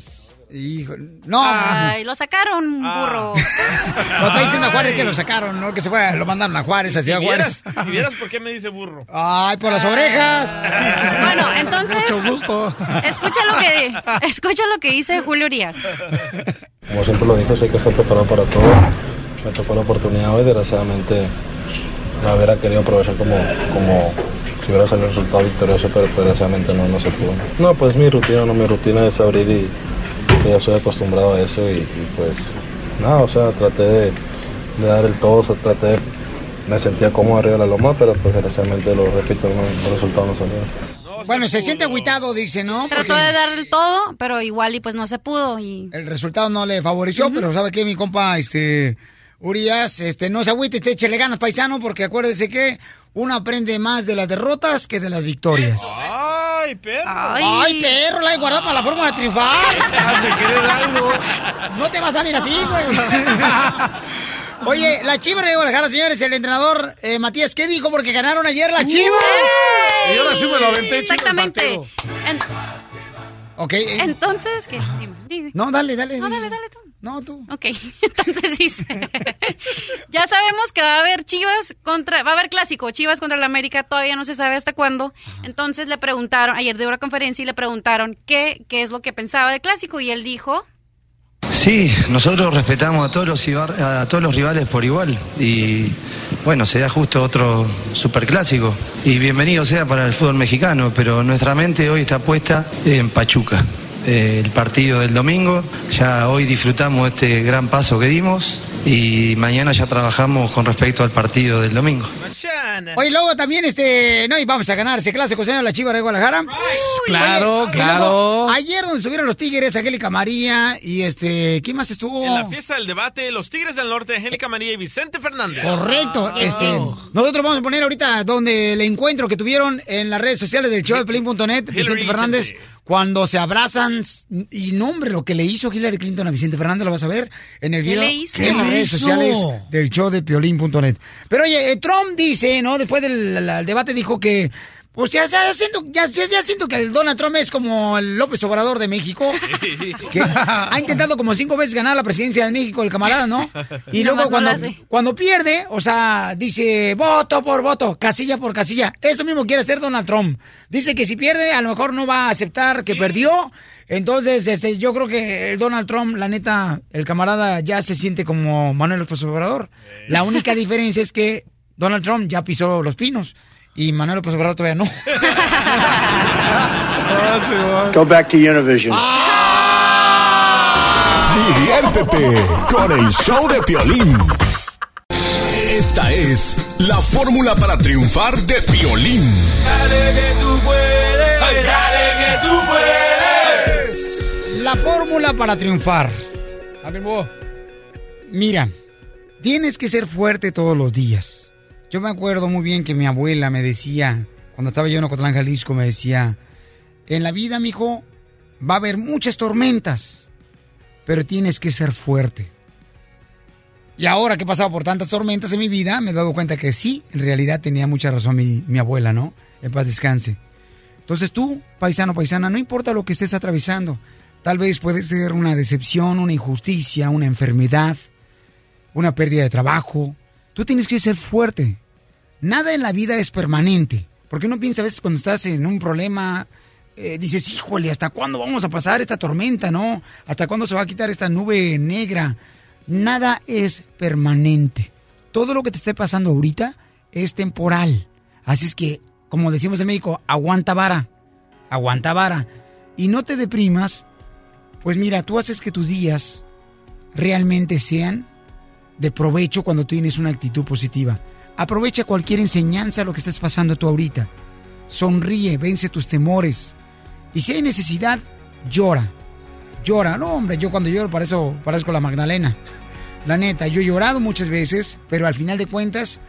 Hijo, no. Ay, lo sacaron, Ah. burro. Lo está diciendo a Juárez que lo sacaron, ¿no? Que se fue, lo mandaron a Juárez, Si hacia Juárez. vieras, si vieras por qué me dice burro. Ay, por las orejas. Bueno, entonces, Mucho gusto. escucha lo que escucha lo que dice Julio Urias. Como siempre lo dijo, sí hay que estar preparado para todo. Me tocó la oportunidad hoy, desgraciadamente la hubiera querido aprovechar como, como si hubiera salido el resultado victorioso, pero pues, desgraciadamente no, no se pudo. No, pues mi rutina, no, mi rutina es abrir y que ya soy acostumbrado a eso y, y, pues nada, o sea, traté de, de dar el todo, o sea, traté de- me sentía cómodo arriba de la loma, pero pues desgraciadamente lo repito, no, los resultados no salieron. Bueno, se siente agüitado, dice, ¿no? Trató de dar el todo, pero igual y pues no se pudo y El resultado no le favoreció, pero ¿sabe qué, mi compa? Este, Urias, este, no se agüite, este, échele ganas, paisano, porque acuérdese que uno aprende más de las derrotas que de las victorias. Ay, perro. Ay, perro, la he guardado para la fórmula de triunfar. Has de querer algo. No te va a salir así, güey. Oye, la Chivas de Guadalajara, señores, el entrenador eh, Matías, ¿qué dijo? Porque ganaron ayer las Chivas. Y ahora sí me lo aventé, Exactamente. En- Ok. eh, entonces, ¿qué? Dime, dime. no, dale, dale. No, dale, dale tú. No, tú. Ok, entonces dice. ya sabemos que va a haber Chivas contra. Va a haber clásico, Chivas contra la América, todavía no se sabe hasta cuándo. Entonces le preguntaron, ayer de una conferencia y le preguntaron qué, qué es lo que pensaba de clásico y él dijo. Sí, nosotros respetamos a todos los a todos los rivales por igual y bueno, será justo otro superclásico y bienvenido sea para el fútbol mexicano, pero nuestra mente hoy está puesta en Pachuca. Eh, el partido del domingo, ya hoy disfrutamos este gran paso que dimos y mañana ya trabajamos con respecto al partido del domingo. Oye, luego también, este, no, y vamos a ganar ese clásico, señor, la Chivas de Guadalajara. claro, Oye, claro. luego, ayer donde subieron los Tigres, Angélica María y este, ¿quién más estuvo? En la fiesta del debate, los Tigres del Norte, Angélica María y Vicente Fernández. Correcto, este, nosotros vamos a poner ahorita donde el encuentro que tuvieron en las redes sociales del show de Pelín.net, Vicente Hillary Fernández cuando se abrazan y no, hombre, lo que le hizo Hillary Clinton a Vicente Fernández lo vas a ver en el ¿Qué video le hizo? en las ¿Qué redes sociales del show de piolín.net. Pero oye, eh, Trump dice, ¿no? Después del debate dijo que pues ya, ya siento, ya, siento que el Donald Trump es como el López Obrador de México, que ha intentado como cinco veces ganar la presidencia de México, el camarada, ¿no? Y luego no cuando, cuando pierde, o sea, dice voto por voto, casilla por casilla. Eso mismo quiere hacer Donald Trump. Dice que si pierde, a lo mejor no va a aceptar que perdió. Entonces, este, yo creo que el Donald Trump, la neta, el camarada ya se siente como Manuel López Obrador. La única diferencia es que Donald Trump ya pisó los pinos y Manuel López Obrador todavía no. Go back to Univision. Diviértete con el show de Piolín. Esta es la fórmula para triunfar de Piolín. Dale que tú puedes, dale que tú puedes. La fórmula para triunfar. Mira, tienes que ser fuerte todos los días. Yo me acuerdo muy bien que mi abuela me decía, cuando estaba yo en Ocotlán, Jalisco, me decía, en la vida, mijo, va a haber muchas tormentas, pero tienes que ser fuerte. Y ahora que he pasado por tantas tormentas en mi vida, me he dado cuenta que sí, en realidad tenía mucha razón mi, abuela, ¿no? En paz descanse. Entonces tú, paisano, paisana, no importa lo que estés atravesando, tal vez puede ser una decepción, una injusticia, una enfermedad, una pérdida de trabajo. Tú tienes que ser fuerte. Nada en la vida es permanente. Porque uno piensa a veces cuando estás en un problema, eh, dices, híjole, ¿hasta cuándo vamos a pasar esta tormenta, no? ¿Hasta cuándo se va a quitar esta nube negra? Nada es permanente. Todo lo que te esté pasando ahorita es temporal. Así es que, como decimos en México, aguanta vara. Aguanta vara. Y no te deprimas. Pues mira, tú haces que tus días realmente sean de provecho cuando tienes una actitud positiva. Aprovecha cualquier enseñanza lo que estés pasando tú ahorita. Sonríe, vence tus temores. Y si hay necesidad, llora. Llora. No, hombre, yo cuando lloro para parezco la Magdalena. La neta, yo he llorado muchas veces, pero al final de cuentas,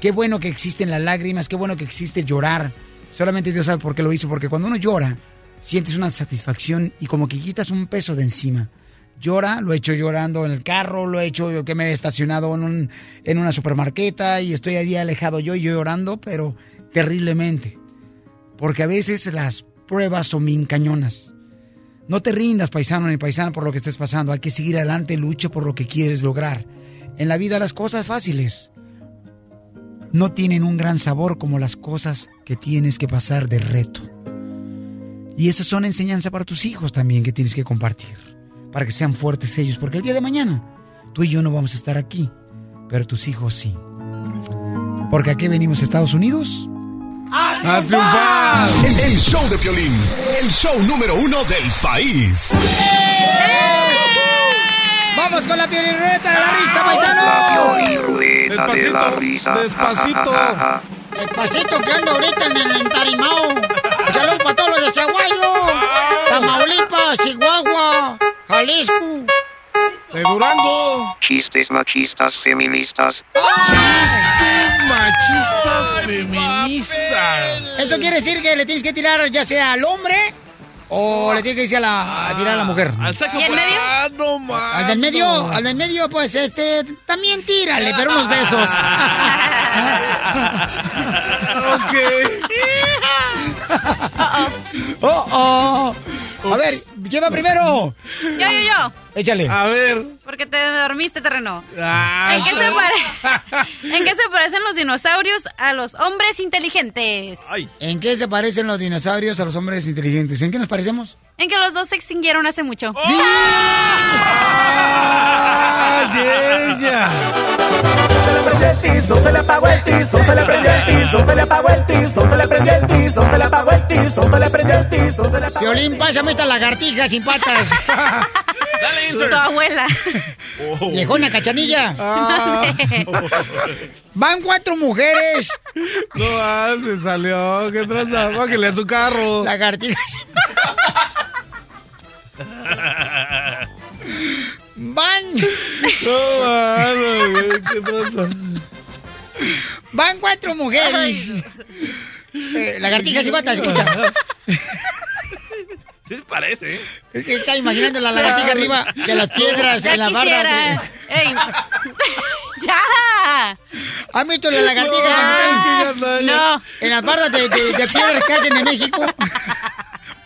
qué bueno que existen las lágrimas, qué bueno que existe llorar. Solamente Dios sabe por qué lo hizo, porque cuando uno llora, sientes una satisfacción y como que quitas un peso de encima. Llora, lo he hecho llorando en el carro, lo he hecho yo que me he estacionado en, un, en una supermarqueta y estoy allí alejado yo y yo llorando, pero terriblemente. Porque a veces las pruebas son bien cañonas. No te rindas, paisano ni paisana, por lo que estés pasando. Hay que seguir adelante, lucha por lo que quieres lograr. En la vida las cosas fáciles no tienen un gran sabor como las cosas que tienes que pasar de reto. Y esas son enseñanza para tus hijos también que tienes que compartir, para que sean fuertes ellos, porque el día de mañana tú y yo no vamos a estar aquí, pero tus hijos sí. Porque aquí venimos a Estados Unidos ¡A triunfar! El, el show de Piolín, el show número uno del país. ¡Vamos con la piolirreta de la risa, La paisanos! piolirrueta de la risa. Despacito. Despacito que ando ahorita en el entarimao. Saludos para todos los de Chaguayo, Tamaulipas, Chihuahua, Jalisco. De Durango. Chistes machistas feministas. Chistes machistas feministas. Eso quiere decir que le tienes que tirar ya sea al hombre o le tienes que decir a, la, a tirar a la mujer. Al sexo ¿Y en opuesto. medio? Ah, no más. Al del medio, al del medio, pues este, también tírale, pero unos besos. ok. oh, oh. A ver, ¿quién va primero? Yo, yo, yo. Échale. A ver. Porque te dormiste, terreno. Ah, ¿En qué, se pare- ¿En qué se parecen los dinosaurios a los hombres inteligentes? ¿En qué se parecen los dinosaurios a los hombres inteligentes? ¿En qué nos parecemos? En que los dos se extinguieron hace mucho. ¡Ay, ella! Se le prendió el tizo, se le apagó el tizo, se le prendió el tizo, se le apagó el tizo, se le prendió el tizo, se le apagó el tizo, se le prendió el tizo, se le apagó Violín, pásame esta lagartija sin patas. Dale, Su abuela. Viejona cachanilla. Van cuatro mujeres. No, ah, se salió. ¿Qué traza? Bájale a su carro. Lagartijas. Van. No, no, güey, ¿Qué traza? Van cuatro mujeres. Eh, lagartijas y patas, escucha. Sí se parece, ¿eh? Es que está imaginando la lagartija arriba de las piedras Ya en la barda. Ey, ¡Ya! ¿Has visto la lagartija No. en las bardas de, de- de piedras que hacen en México?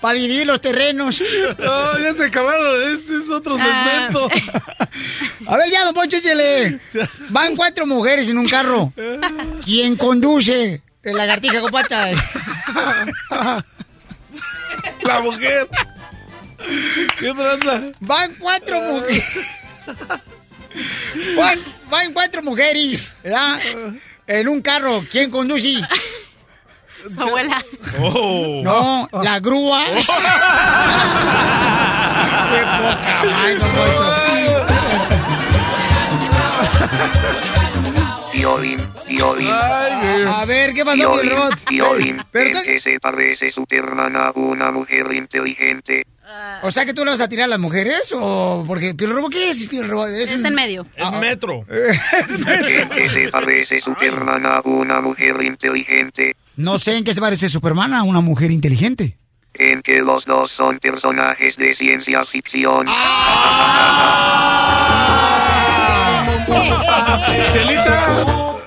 Para dividir los terrenos. No, ya se acabaron. Este es otro segmento. A ver, ya, don Poncho, échele. Van cuatro mujeres en un carro. ¿Quién conduce? El lagartija con patas. La mujer. ¿Qué tranza? Van cuatro mujeres. Van, van cuatro mujeres, ¿verdad? En un carro. ¿Quién conduce? Su abuela. Oh. No, la grúa. Qué poca madre. Piolín, Piolín. A, a ver, ¿qué pasó, mi Piolín, Rod? Piolín, Pero ¿en tú- qué se parece Superman a una mujer inteligente? O sea, que tú le vas a tirar a las mujeres o porque Pio Robo qué es Robo? Es un- en medio. Es metro. ¿En qué se parece Superman a una mujer inteligente? No sé en qué se parece Superman a una mujer inteligente. En que los dos son personajes de ciencia ficción. Chelita,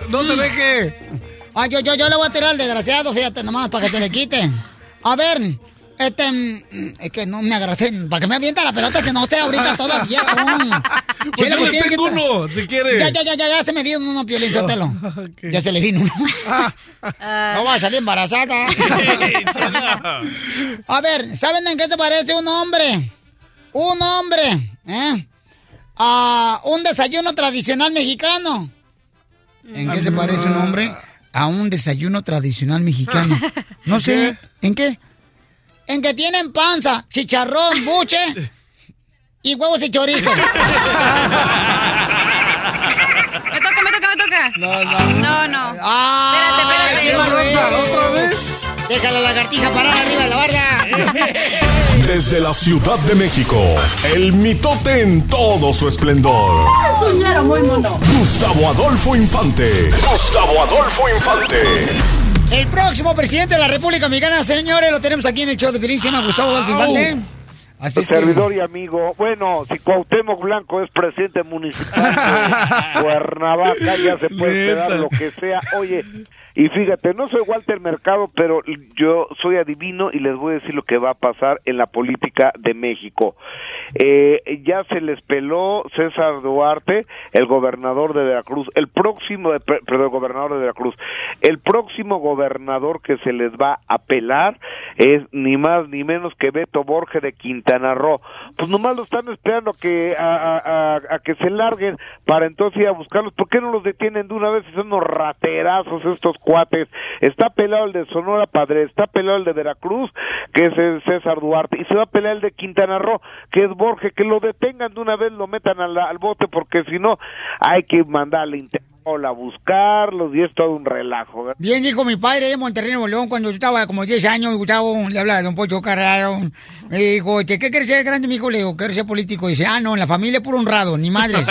no se deje. Ah, yo, yo, yo le voy a tirar al desgraciado, fíjate nomás, para que te le quite. A ver, este, mm, es que no me agarré, para que me avienta la pelota, que no esté ahorita todavía. Pues Chela, yo le tiene que tengo uno, si quiere. Ya, ya, ya, ya, ya se me vino uno, Piolín, Sotelo. Ya se le vino uno. no va a salir embarazada. A ver, ¿saben en qué se parece un hombre? Un hombre, ¿eh? A un desayuno tradicional mexicano. ¿En qué se parece un hombre a un desayuno tradicional mexicano? No sé, ¿en qué? En que tienen panza, chicharrón, buche y huevos y chorizo. Me toca, me toca, me toca. No, no. No, no. Ah, espérate, espérate. ¿Otra vez? Deja la lagartija parada arriba de la barda. Desde la Ciudad de México, el mitote en todo su esplendor. muy mono. Gustavo Adolfo Infante. Gustavo Adolfo Infante. El próximo presidente de la República Mexicana, señores, lo tenemos aquí en el show de Pirín, se llama Gustavo Adolfo Infante. Así es que- servidor y amigo. Bueno, si Cuauhtémoc Blanco es presidente municipal de Cuernavaca, ya se puede esperar lo que sea. Oye, y fíjate, no soy Walter Mercado, pero yo soy adivino y les voy a decir lo que va a pasar en la política de México. Eh, ya se les peló César Duarte, el gobernador de Veracruz, el próximo, eh, per- perdón, gobernador de Veracruz, el próximo gobernador que se les va a pelar es ni más ni menos que Beto Borges de Quintana Roo. Pues nomás lo están esperando a que a, a- a- que se larguen para entonces ir a buscarlos. ¿Por qué no los detienen de una vez? Son unos raterazos estos cuates. Está pelado el de Sonora Padre, está pelado el de Veracruz, que es César Duarte, y se va a pelear el de Quintana Roo, que es Borges, que lo detengan de una vez, lo metan al, al bote, porque si no, hay que mandarle Interpol a buscarlos y es todo un relajo. ¿verdad? Bien dijo mi padre en Monterrey, Nuevo León, cuando yo estaba como 10 años, Gustavo, le habla a don Pocho Carraro. Me dijo, "¿Qué- ¿qué quieres ser grande, mi hijo? Le digo, quiero ser político. dice, ah, no, en la familia puro honrado, ni madre.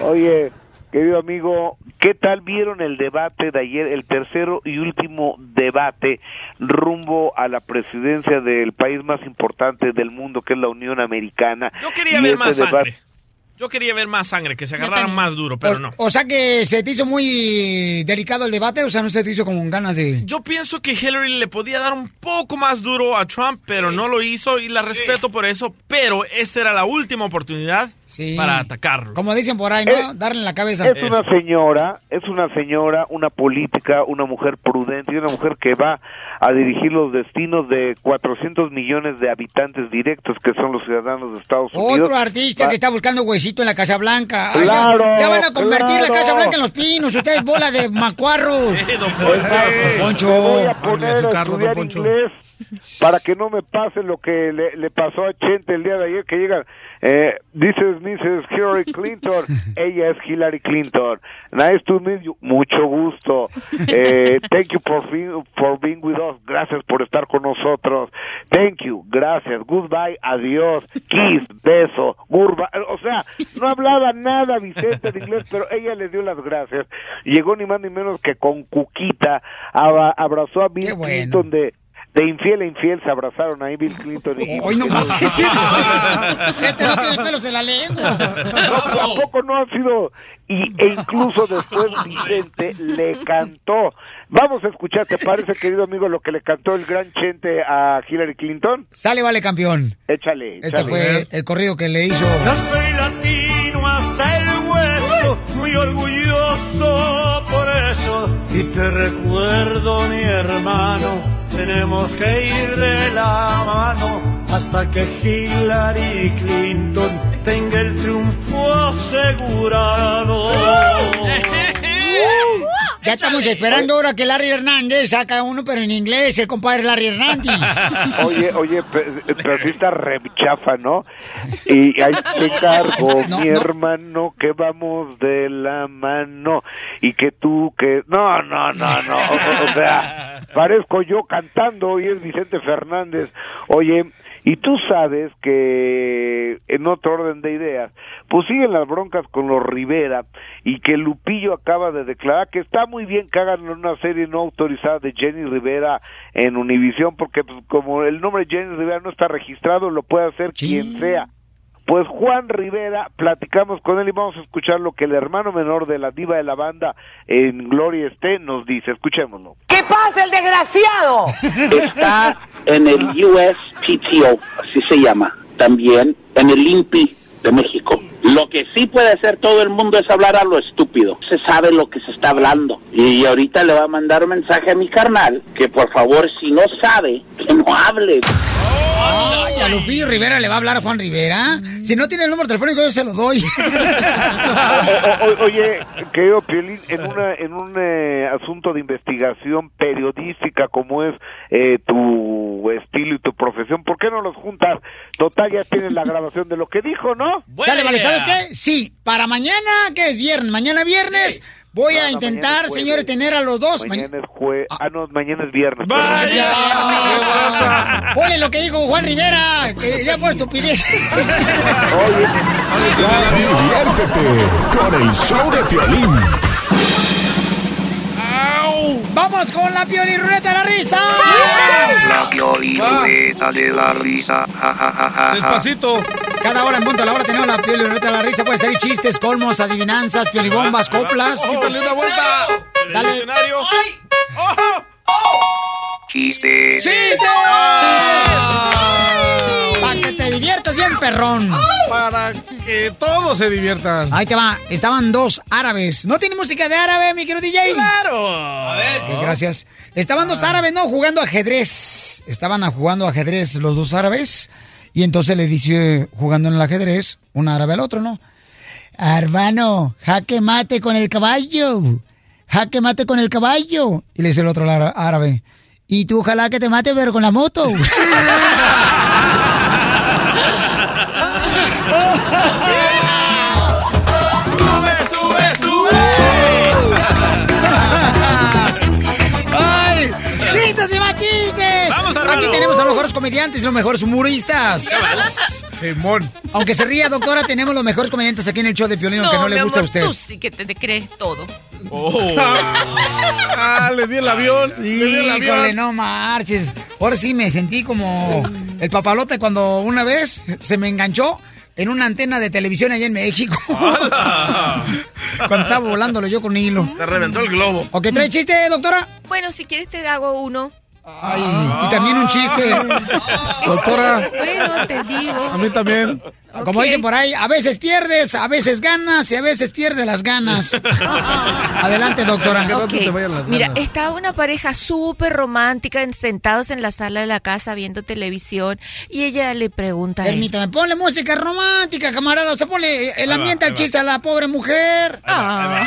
Oye, querido amigo, ¿qué tal vieron el debate de ayer, el tercero y último debate rumbo a la presidencia del país más importante del mundo, que es la Unión Americana? Yo quería Y ver ese más debate- sangre. Yo quería ver más sangre, que se agarraran más duro, pero no. O sea que se te hizo muy delicado el debate, o sea, no se te hizo con ganas de... Yo pienso que Hillary le podía dar un poco más duro a Trump, pero no lo hizo y la respeto por eso. Pero esta era la última oportunidad para atacarlo. Como dicen por ahí, ¿no? Darle en la cabeza. Es una señora, es una señora, una política, una mujer prudente y una mujer que va a dirigir los destinos de 400 millones de habitantes directos que son los ciudadanos de Estados Unidos. Otro artista Va- que está buscando huesito en la Casa Blanca. Ay, ya- Claro, ya, van a convertir la claro. Casa Blanca en los pinos. Ustedes bola de macuarros. Don Poncho. Me voy a poner a estudiar Poncho. inglés para que no me pase lo que le, le pasó a Chente el día de ayer que llegan. Eh, dices Mrs. Hillary Clinton, ella es Hillary Clinton. Nice to meet you, mucho gusto. Eh, thank you for being, for being with us, gracias por estar con nosotros. Thank you, gracias, goodbye, adiós, kiss, beso, goodbye. O sea, no hablaba nada Vicente de inglés, pero ella le dio las gracias. Llegó ni más ni menos que con Cuquita, abrazó a Bill Clinton de de infiel a infiel se abrazaron ahí Bill Clinton y... Hoy no más este. Este no tiene pelos en la lengua. No, tampoco no ha sido... Y, e incluso después Vicente le cantó. Vamos a escuchar, ¿te parece, querido amigo, lo que le cantó el gran Chente a Hillary Clinton? Sale, vale, campeón. Échale, Este fue el corrido que le hizo. Yo soy latino hasta el hueso, muy orgulloso por Y te recuerdo, mi hermano, tenemos que ir de la mano hasta que Hillary Clinton tenga el triunfo asegurado. Ya estamos esperando ahora que Larry Hernández saca uno, pero en inglés, el compadre Larry Hernández. Oye, oye, pe- pero sí está re chafa, ¿no? Y ahí te cargo, No, mi no. hermano, que vamos de la mano. Y que tú, que... No, no, no, no. O, o sea, parezco yo cantando y es Vicente Fernández. Oye, y tú sabes que en otro orden de ideas, pues siguen las broncas con los Rivera y que Lupillo acaba de declarar que está muy bien que hagan una serie no autorizada de Jenny Rivera en Univisión porque pues, como el nombre Jenny Rivera no está registrado lo puede hacer quien sea. Pues Juan Rivera, platicamos con él y vamos a escuchar lo que el hermano menor de la diva de la banda en Gloria esté nos dice. Escuchémoslo. ¿Qué pasa, el desgraciado? está en el USPTO, así se llama, también en el INPI de México. Lo que sí puede hacer todo el mundo es hablar a lo estúpido. Se sabe lo que se está hablando. Y ahorita le va a mandar un mensaje a mi carnal que por favor, si no sabe, que no hable. Ay, a Lupillo Rivera le va a hablar a Juan Rivera. Si no tiene el número telefónico, yo se lo doy. O- o- oye, querido Piolín, en, una, en un eh, asunto de investigación periodística como es eh, tu estilo y tu profesión, ¿por qué no los juntas? Total, ya tienes la grabación de lo que dijo, ¿no? Sale, vale, ¿sabes qué? Sí, para mañana, que es viernes, mañana viernes, voy No, a intentar, señores, tener a los dos. Mañana es jue... Ah, no, mañana es viernes. ¡Vaya! Ponle lo que dijo Juan Rivera, que ya por estupidez. Diviértete con el show de Piolín. ¡Vamos con la pioli ruleta de la risa! La pioliruleta de la risa. Ja, ja, ja, ja, ja. Cada hora en punto a la hora tenemos la pioli ruleta de la risa. Puede ser chistes, colmos, adivinanzas, piolibombas, coplas. Quítale una vuelta. Dale. Chistes. ¡Chistes! Para que te diviertas bien, perrón. Para que todos se diviertan. Ahí te va. Estaban dos árabes. ¿No tiene música de árabe, mi querido DJ? ¡Claro! A ver. Ok, gracias. Estaban dos árabes, ¿no? Jugando ajedrez. Estaban jugando ajedrez los dos árabes. Y entonces le dice, jugando en el ajedrez, un árabe al otro, ¿no? Hermano, jaque mate con el caballo. Jaque mate con el caballo. Y le dice el otro ára- árabe. Y tú ojalá que te mate, pero con la moto. los comediantes y los mejores humoristas. Simón. Aunque se ría, doctora, tenemos los mejores comediantes aquí en el show de Piolín, aunque no le gusta a usted. Tú sí que te, te crees todo. Ah, le di el avión. Le di el Híjole, avión. no marches. Ahora sí me sentí como el papalote cuando una vez se me enganchó en una antena de televisión allá en México. cuando estaba volándolo yo con hilo. Te reventó el globo. ¿O qué trae chiste, doctora? Bueno, si quieres te hago uno. Ay, y también un chiste. Doctora. Bueno, te digo. A mí también. Como dicen por ahí, a veces pierdes, a veces ganas y a veces pierdes las ganas. Adelante, doctora. Ok, Mira, estaba una pareja súper romántica en- sentados en la sala de la casa viendo televisión y ella le pregunta Permítame, ponle música romántica, camarada. O sea, ponle el Ahí va, ambiente ahí al va. chiste a la pobre mujer. Ah.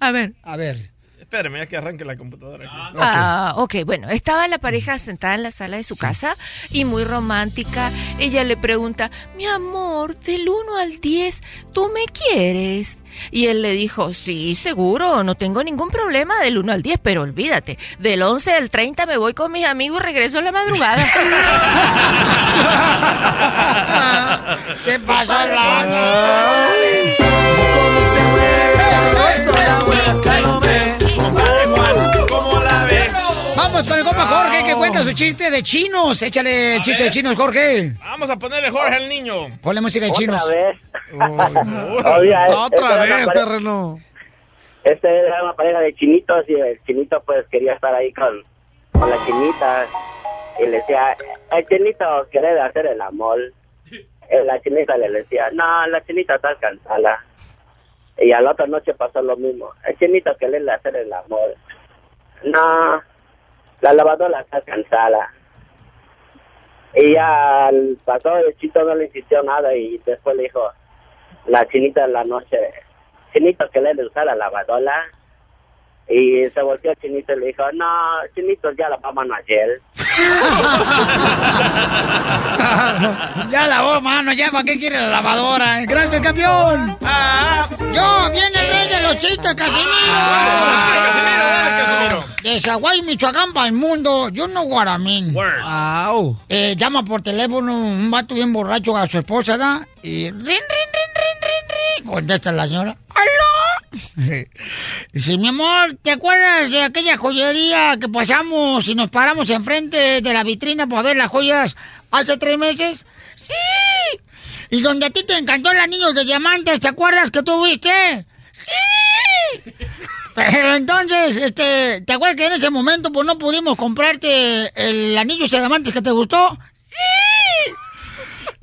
A ver. A ver. Espérame, ya que arranque la computadora. aquí. Ah, ok, bueno, estaba la pareja sentada en la sala de su casa y muy romántica. Ella le pregunta, mi amor, del 1 al 10, ¿tú me quieres? Y él le dijo, sí, seguro, no tengo ningún problema del 1 al 10, pero olvídate, del 11 al 30 me voy con mis amigos y regreso a la madrugada. ¿Qué pasa, cuenta su chiste de chinos. Échale el chiste de chinos, Jorge. Vamos a ponerle Jorge al niño. Ponle música de chinos. Otra vez. Oye, Otra esta era vez, terreno. Este era una pareja de chinitos y el chinito pues quería estar ahí con, con la chinita y le decía, el chinito quiere hacer el amor. Y la chinita le decía, no, la chinita está cansada. Y a la otra noche pasó lo mismo. El chinito quiere hacer el amor. No, la lavadora está cansada. Y al- pasó, el chito no le insistió nada y después le dijo, la chinita en la noche, chinito que le de usar la lavadora. Y se volteó chinito y le dijo, no, chinito ya la vamos ayer. ya lavó, mano, ya, ¿para qué quiere la lavadora? Gracias, campeón. Yo, viene el rey de los chistes, Casimiro. De Zaguay, Michoacán, para el mundo. Yo no guaramín. Eh, llama por teléfono un vato bien borracho a su esposa, ¿da? Y rin, rin, rin. Contesta la señora. ¡Aló! Dice, mi amor, ¿te acuerdas de aquella joyería que pasamos y nos paramos enfrente de la vitrina para ver las joyas hace tres meses? ¡Sí! Y donde a ti te encantó el anillo de diamantes, ¿te acuerdas que tuviste? ¡Sí! Pero entonces, este, ¿te acuerdas que en ese momento pues no pudimos comprarte el anillo de diamantes que te gustó?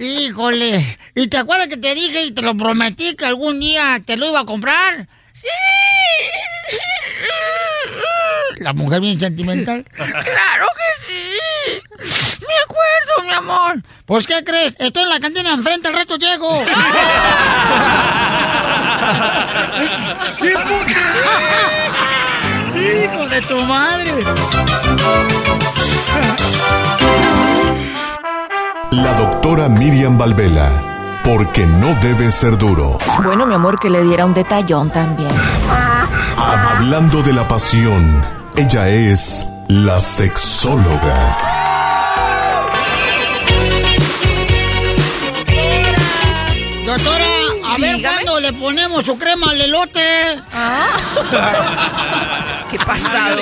Híjole, ¿y te acuerdas que te dije y te lo prometí que algún día te lo iba a comprar? ¡Sí! La mujer bien sentimental. ¡Claro que sí! Me acuerdo, mi amor. Pues, ¿qué crees? Estoy en la cantina enfrente, al resto llego. ¡Qué! ¡Hijo de tu madre! La doctora Miriam Valvela, porque no debe ser duro. Bueno, mi amor, que le diera un detallón también. Hablando de la pasión, ella es la sexóloga. Doctora, a ver Dígame. cuándo le ponemos su crema al elote. ¿Qué pasado?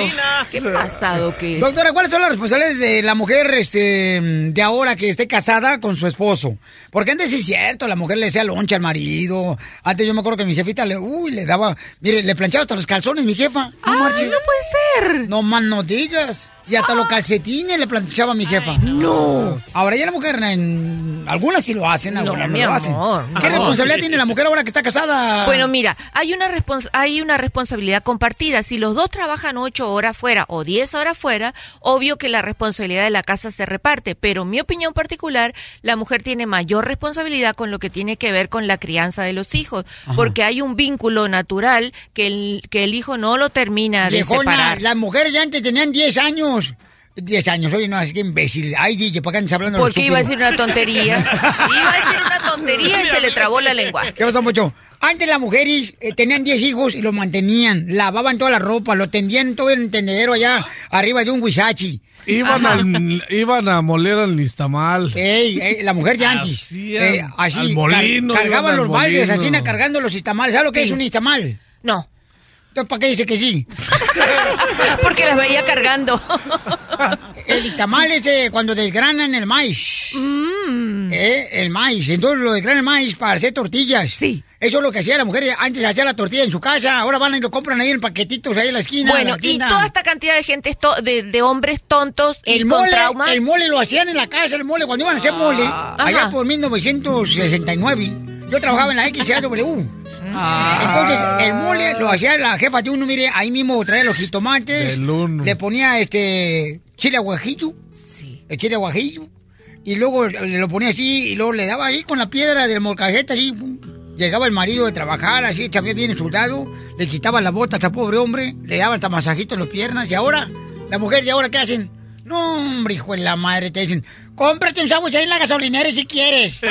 ¿Qué pasado que es? Doctora, ¿cuáles son las responsabilidades de la mujer este, de ahora que esté casada con su esposo? Porque antes sí es cierto, la mujer le decía loncha al marido. Antes yo me acuerdo que mi jefita le, uy, le daba, mire, le planchaba hasta los calzones, mi jefa. No, Ay, marche. no puede ser. No más no digas. Y hasta los calcetines le planchaba mi jefa. no. Ahora ya la mujer, en, algunas sí lo hacen, algunas no, mi lo hacen. ¿Qué responsabilidad tiene la mujer ahora que está casada? Bueno, mira, hay una, respons- hay una responsabilidad compartida. Si los dos trabajan ocho horas fuera o diez horas fuera, obvio que la responsabilidad de la casa se reparte. Pero en mi opinión particular, la mujer tiene mayor responsabilidad con lo que tiene que ver con la crianza de los hijos. Porque hay un vínculo natural que el, que el hijo no lo termina de separar. las mujeres ya antes tenían 10 años. 10 años, oye, no, así que imbécil. Ay, DJ, ¿para qué andas hablando Porque iba a decir una tontería. Iba a decir una tontería y se le trabó la lengua. ¿Qué pasa, mucho? Antes las mujeres eh, tenían 10 hijos y los mantenían, lavaban toda la ropa, lo tendían todo el tendedero allá, arriba de un huizachi. Iban, al, iban a moler al listamal. Ey, ey, la mujer de antes. Hacían Eh, así, al car- molino, cargaban los al baldes, así, cargando los istamales. ¿Sabes lo que Sí. es un istamal? No. Entonces, ¿para qué dice que sí? Porque las veía cargando. El istamal es cuando desgranan el maíz. Mm. Eh, el maíz. Entonces lo desgranan el maíz para hacer tortillas. Sí. Eso es lo que hacía la mujer. Antes hacía la tortilla en su casa. Ahora van y lo compran ahí en paquetitos ahí en la esquina. en Bueno, la y toda esta cantidad de gente, de, de hombres tontos y El con mole, el mole lo hacían en la casa, el mole, cuando iban a hacer mole, allá Ajá. por 1969. Yo trabajaba en la XAW. Entonces, el mole lo hacía la jefa de uno, mire, ahí mismo traía los jitomates, le ponía este chile aguajillo, el chile aguajillo, y luego le lo ponía así, y luego le daba ahí con la piedra del molcajete, así, pum. llegaba el marido de trabajar, así, también bien soldado, le quitaban las botas a pobre hombre, le daban hasta masajito en las piernas, y ahora, la mujer, ¿y ahora qué hacen? No, hombre, hijo de la madre, te dicen, cómprate un sándwich ahí en la gasolinera si quieres.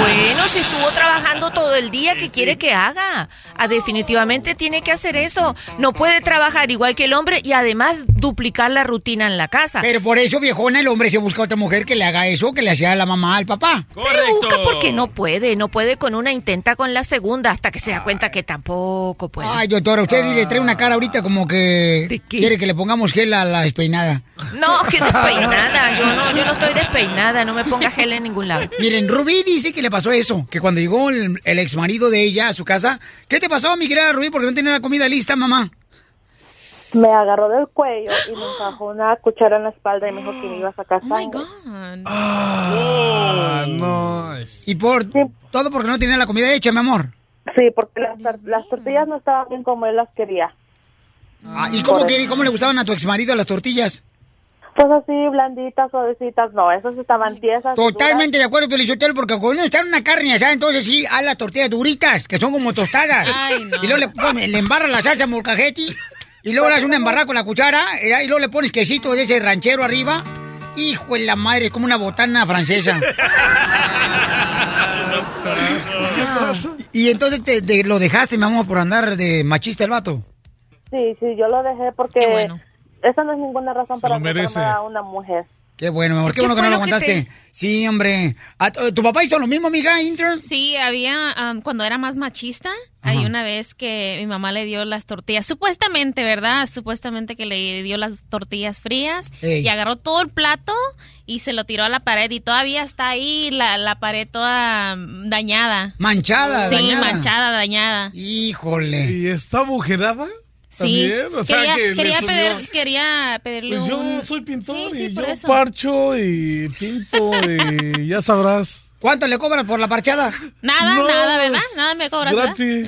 Bueno, si estuvo trabajando todo el día, ¿qué quiere que haga? Ah, definitivamente tiene que hacer eso. No puede trabajar igual que el hombre y además duplicar la rutina en la casa. Pero por eso, viejona, el hombre se busca otra mujer que le haga eso que le hacía a la mamá al papá. Se busca porque no puede, no puede con una, intenta con la segunda hasta que se da cuenta que tampoco puede. Ay, doctora, usted le trae una cara ahorita como que quiere que le pongamos gel a la despeinada. No, que despeinada. Yo no, yo no estoy despeinada. No me ponga gel en ningún lado. Miren, Rubí dice que le pasó eso, que cuando llegó el, el ex marido de ella a su casa, ¿qué te pasó, mi querida Rubí? Porque no tenía la comida lista, mamá. Me agarró del cuello y me encajó una cuchara en la espalda y me dijo que me iba a sacar sangre. Ah, no. Y por todo porque no tenía la comida hecha, mi amor. Sí, porque las, tor- las tortillas no estaban bien como él las quería. Ah, ¿Y cómo, que- cómo le gustaban a tu ex marido las tortillas? Pues así, blanditas, suavecitas, no, esas estaban tiesas. Totalmente de acuerdo, Pelichotelo, porque cuando uno está en una carne asada, entonces sí, a las tortillas duritas, que son como tostadas. Ay, no. Y luego le, pone- le embarra la salsa molcajete, y luego le haces una embarrada con la cuchara, eh, y luego le pones quesito de ese ranchero arriba. Hijo de la madre, es como una botana francesa. y entonces te, te lo dejaste, mi amor, por andar de machista el vato. Sí, sí, yo lo dejé porque esa no es ninguna razón para lo merece. a una mujer. Qué bueno, mi amor, qué, bueno que no lo aguantaste. Sí, hombre. ¿A- ¿Tu papá hizo lo mismo, amiga, intern? Sí, había, am, cuando era más machista, hay una vez que mi mamá le dio las tortillas, supuestamente, ¿verdad? Supuestamente que le dio las tortillas frías Ey. y agarró todo el plato y se lo tiró a la pared y todavía está ahí la, la pared toda dañada. Manchada, sí, dañada. manchada, dañada. Híjole. ¿Y está agujerada? Sí, También, o sea, quería, que le quería, subió. pedir- quería pedirle Pues yo un... soy pintor Sí, sí, y por yo eso. parcho y pinto y ya sabrás. ¿Cuánto le cobran por la parchada? Nada, No, nada, ¿verdad? Nada me cobras. Gratis,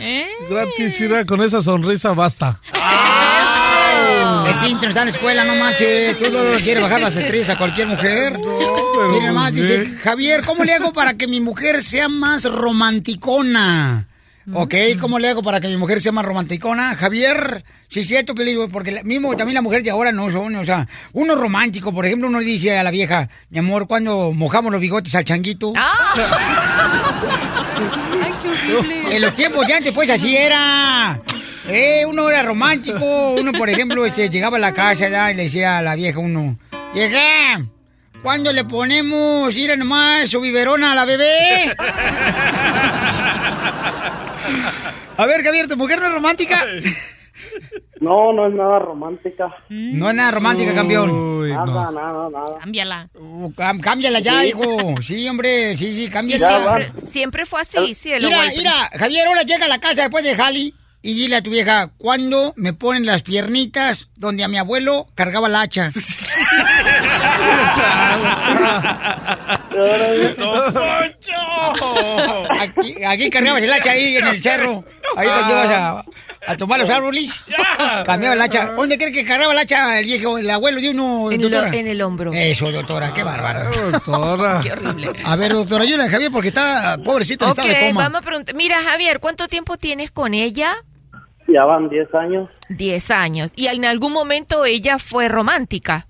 gratis, mira, con esa sonrisa basta. Es intern, está en la escuela, no marches. Tú no quieres bajar las estrellas a cualquier mujer. Mira más, pues, dice ¿eh? Javier, ¿cómo le hago para que mi mujer sea más romanticona? ¿Ok? ¿Cómo le hago para que mi mujer sea más romanticona? Javier, sí es cierto, peligro, porque mismo también la mujer de ahora no son, o sea, uno romántico, por ejemplo, uno dice a la vieja, mi amor, cuando mojamos los bigotes al changuito. Ay, qué horrible. En los tiempos de antes, pues así era. Eh, uno era romántico. Uno, por ejemplo, este, llegaba a la casa ¿verdad? y le decía a la vieja uno, vieja, ¿cuándo le ponemos, ir nomás, su biberona a la bebé? A ver, Javier, ¿tu mujer no es romántica? No, no es nada romántica. No es nada romántica, campeón. nada, nada, nada. Cámbiala. cámbiala ya, Sí. hijo. Sí, hombre, sí, sí, cámbiala. siempre, siempre fue así, cielo. Mira, golpe. mira, Javier, ahora llega a la casa después de Jali y dile a tu vieja, ¿cuándo me ponen las piernitas donde a mi abuelo cargaba la hacha? Aquí, aquí cargabas el hacha ahí en el cerro. Ahí cuando ibas a, a tomar los árboles. Cambiaba el hacha. ¿Dónde crees que cargaba el hacha el viejo, el abuelo de uno, En, lo- doctora? en el hombro. Eso, doctora, qué bárbara. Doctora. Qué horrible. A ver, doctora, ayúdame, Javier, porque está pobrecito en Ok, estado de coma. vamos a preguntar. Mira, Javier, ¿cuánto tiempo tienes con ella? Ya van 10 años. Diez años. ¿Y en algún momento ella fue romántica?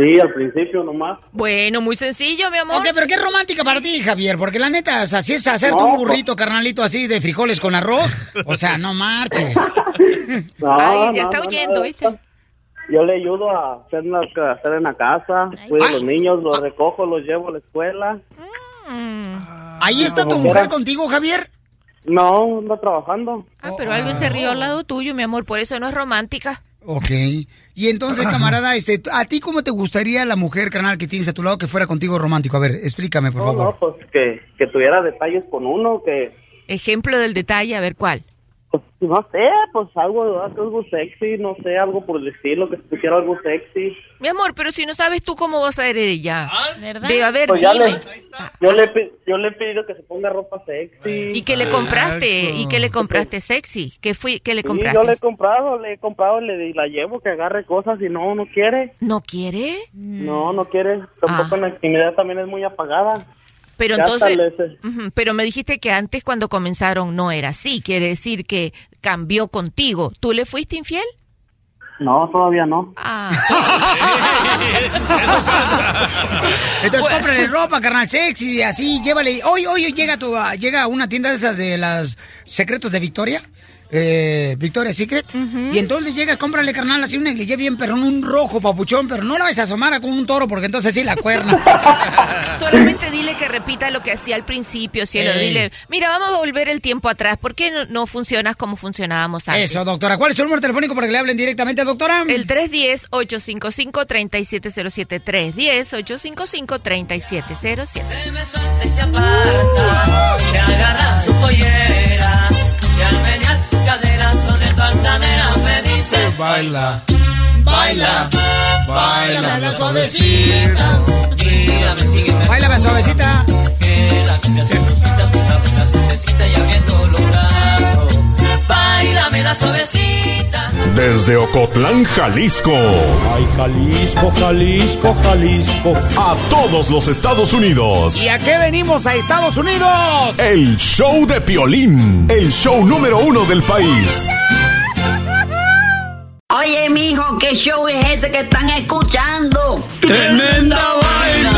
Sí, al principio nomás. Bueno, muy sencillo, mi amor. Ok, pero qué romántica para ti, Javier, porque la neta, o sea, si es hacerte No, un pues- burrito, carnalito, así de frijoles con arroz, o sea, no marches. No, Ay, ya no, está huyendo, no. ¿viste? Yo le ayudo a hacer, la, a hacer en la casa, cuido a los niños, los recojo, los llevo a la escuela. ¿Ahí está tu mujer contigo, Javier? No, ando trabajando. Ah, pero alguien se rió al lado tuyo, mi amor, por eso no es romántica. Ok. Y entonces, camarada, este, ¿a ti cómo te gustaría la mujer, carnal, que tienes a tu lado que fuera contigo romántico? A ver, explícame, por No, favor. no, pues que, que tuviera detalles con uno, que Ejemplo del detalle, a ver cuál. No sé, pues algo, algo sexy, no sé, algo por estilo, que tuviera algo sexy. Mi amor, pero si no sabes tú cómo vas a ser ella. ¿Verdad? Debe haber, Pues ya dime. le, yo, le, yo le he pedido que se ponga ropa sexy. ¿Y qué le compraste? ¿Y qué le compraste sexy? ¿Qué, fui, qué le Sí, compraste? yo le he comprado, le he comprado, le la llevo que agarre cosas y no, no quiere. ¿No quiere? No, no quiere. Tampoco en la intimidad también es muy apagada. Pero Ya entonces, pero me dijiste que antes cuando comenzaron no era así, quiere decir que cambió contigo. ¿Tú le fuiste infiel? No, todavía no. Entonces cómprale ropa, carnal, sexy, así, llévale. Hoy, hoy llega tu, a- llega a una tienda de esas de las secretos de Victoria. Eh, Victoria Secret y entonces llegas, cómprale carnal así un negligé bien perrón, un rojo papuchón, pero no la vas a asomar a con un toro porque entonces sí la cuerna. Solamente dile que repita lo que hacía al principio, cielo. Dile, mira, vamos a volver el tiempo atrás. ¿Por qué no, no funcionas como funcionábamos antes? Eso, doctora. ¿Cuál es su número telefónico para que le hablen directamente, doctora? El 310-855-3707. 310-855-3707. se aparta, se agarra su pollera y al su cadera soneto altanera me dice Baila, baila, baila la suavecita. Mírame, sígueme. Báilame suavecita. Que la cumbia se abre la suavecita y abriendo los brazos. Suavecita. Desde Ocotlán, Jalisco. Ay, Jalisco, Jalisco, Jalisco. A todos los Estados Unidos. ¿Y a qué venimos a Estados Unidos? El show de Piolín. El show número uno del país. Oye, mijo, ¿qué show es ese que están escuchando? ¡Tremenda vaina! Hola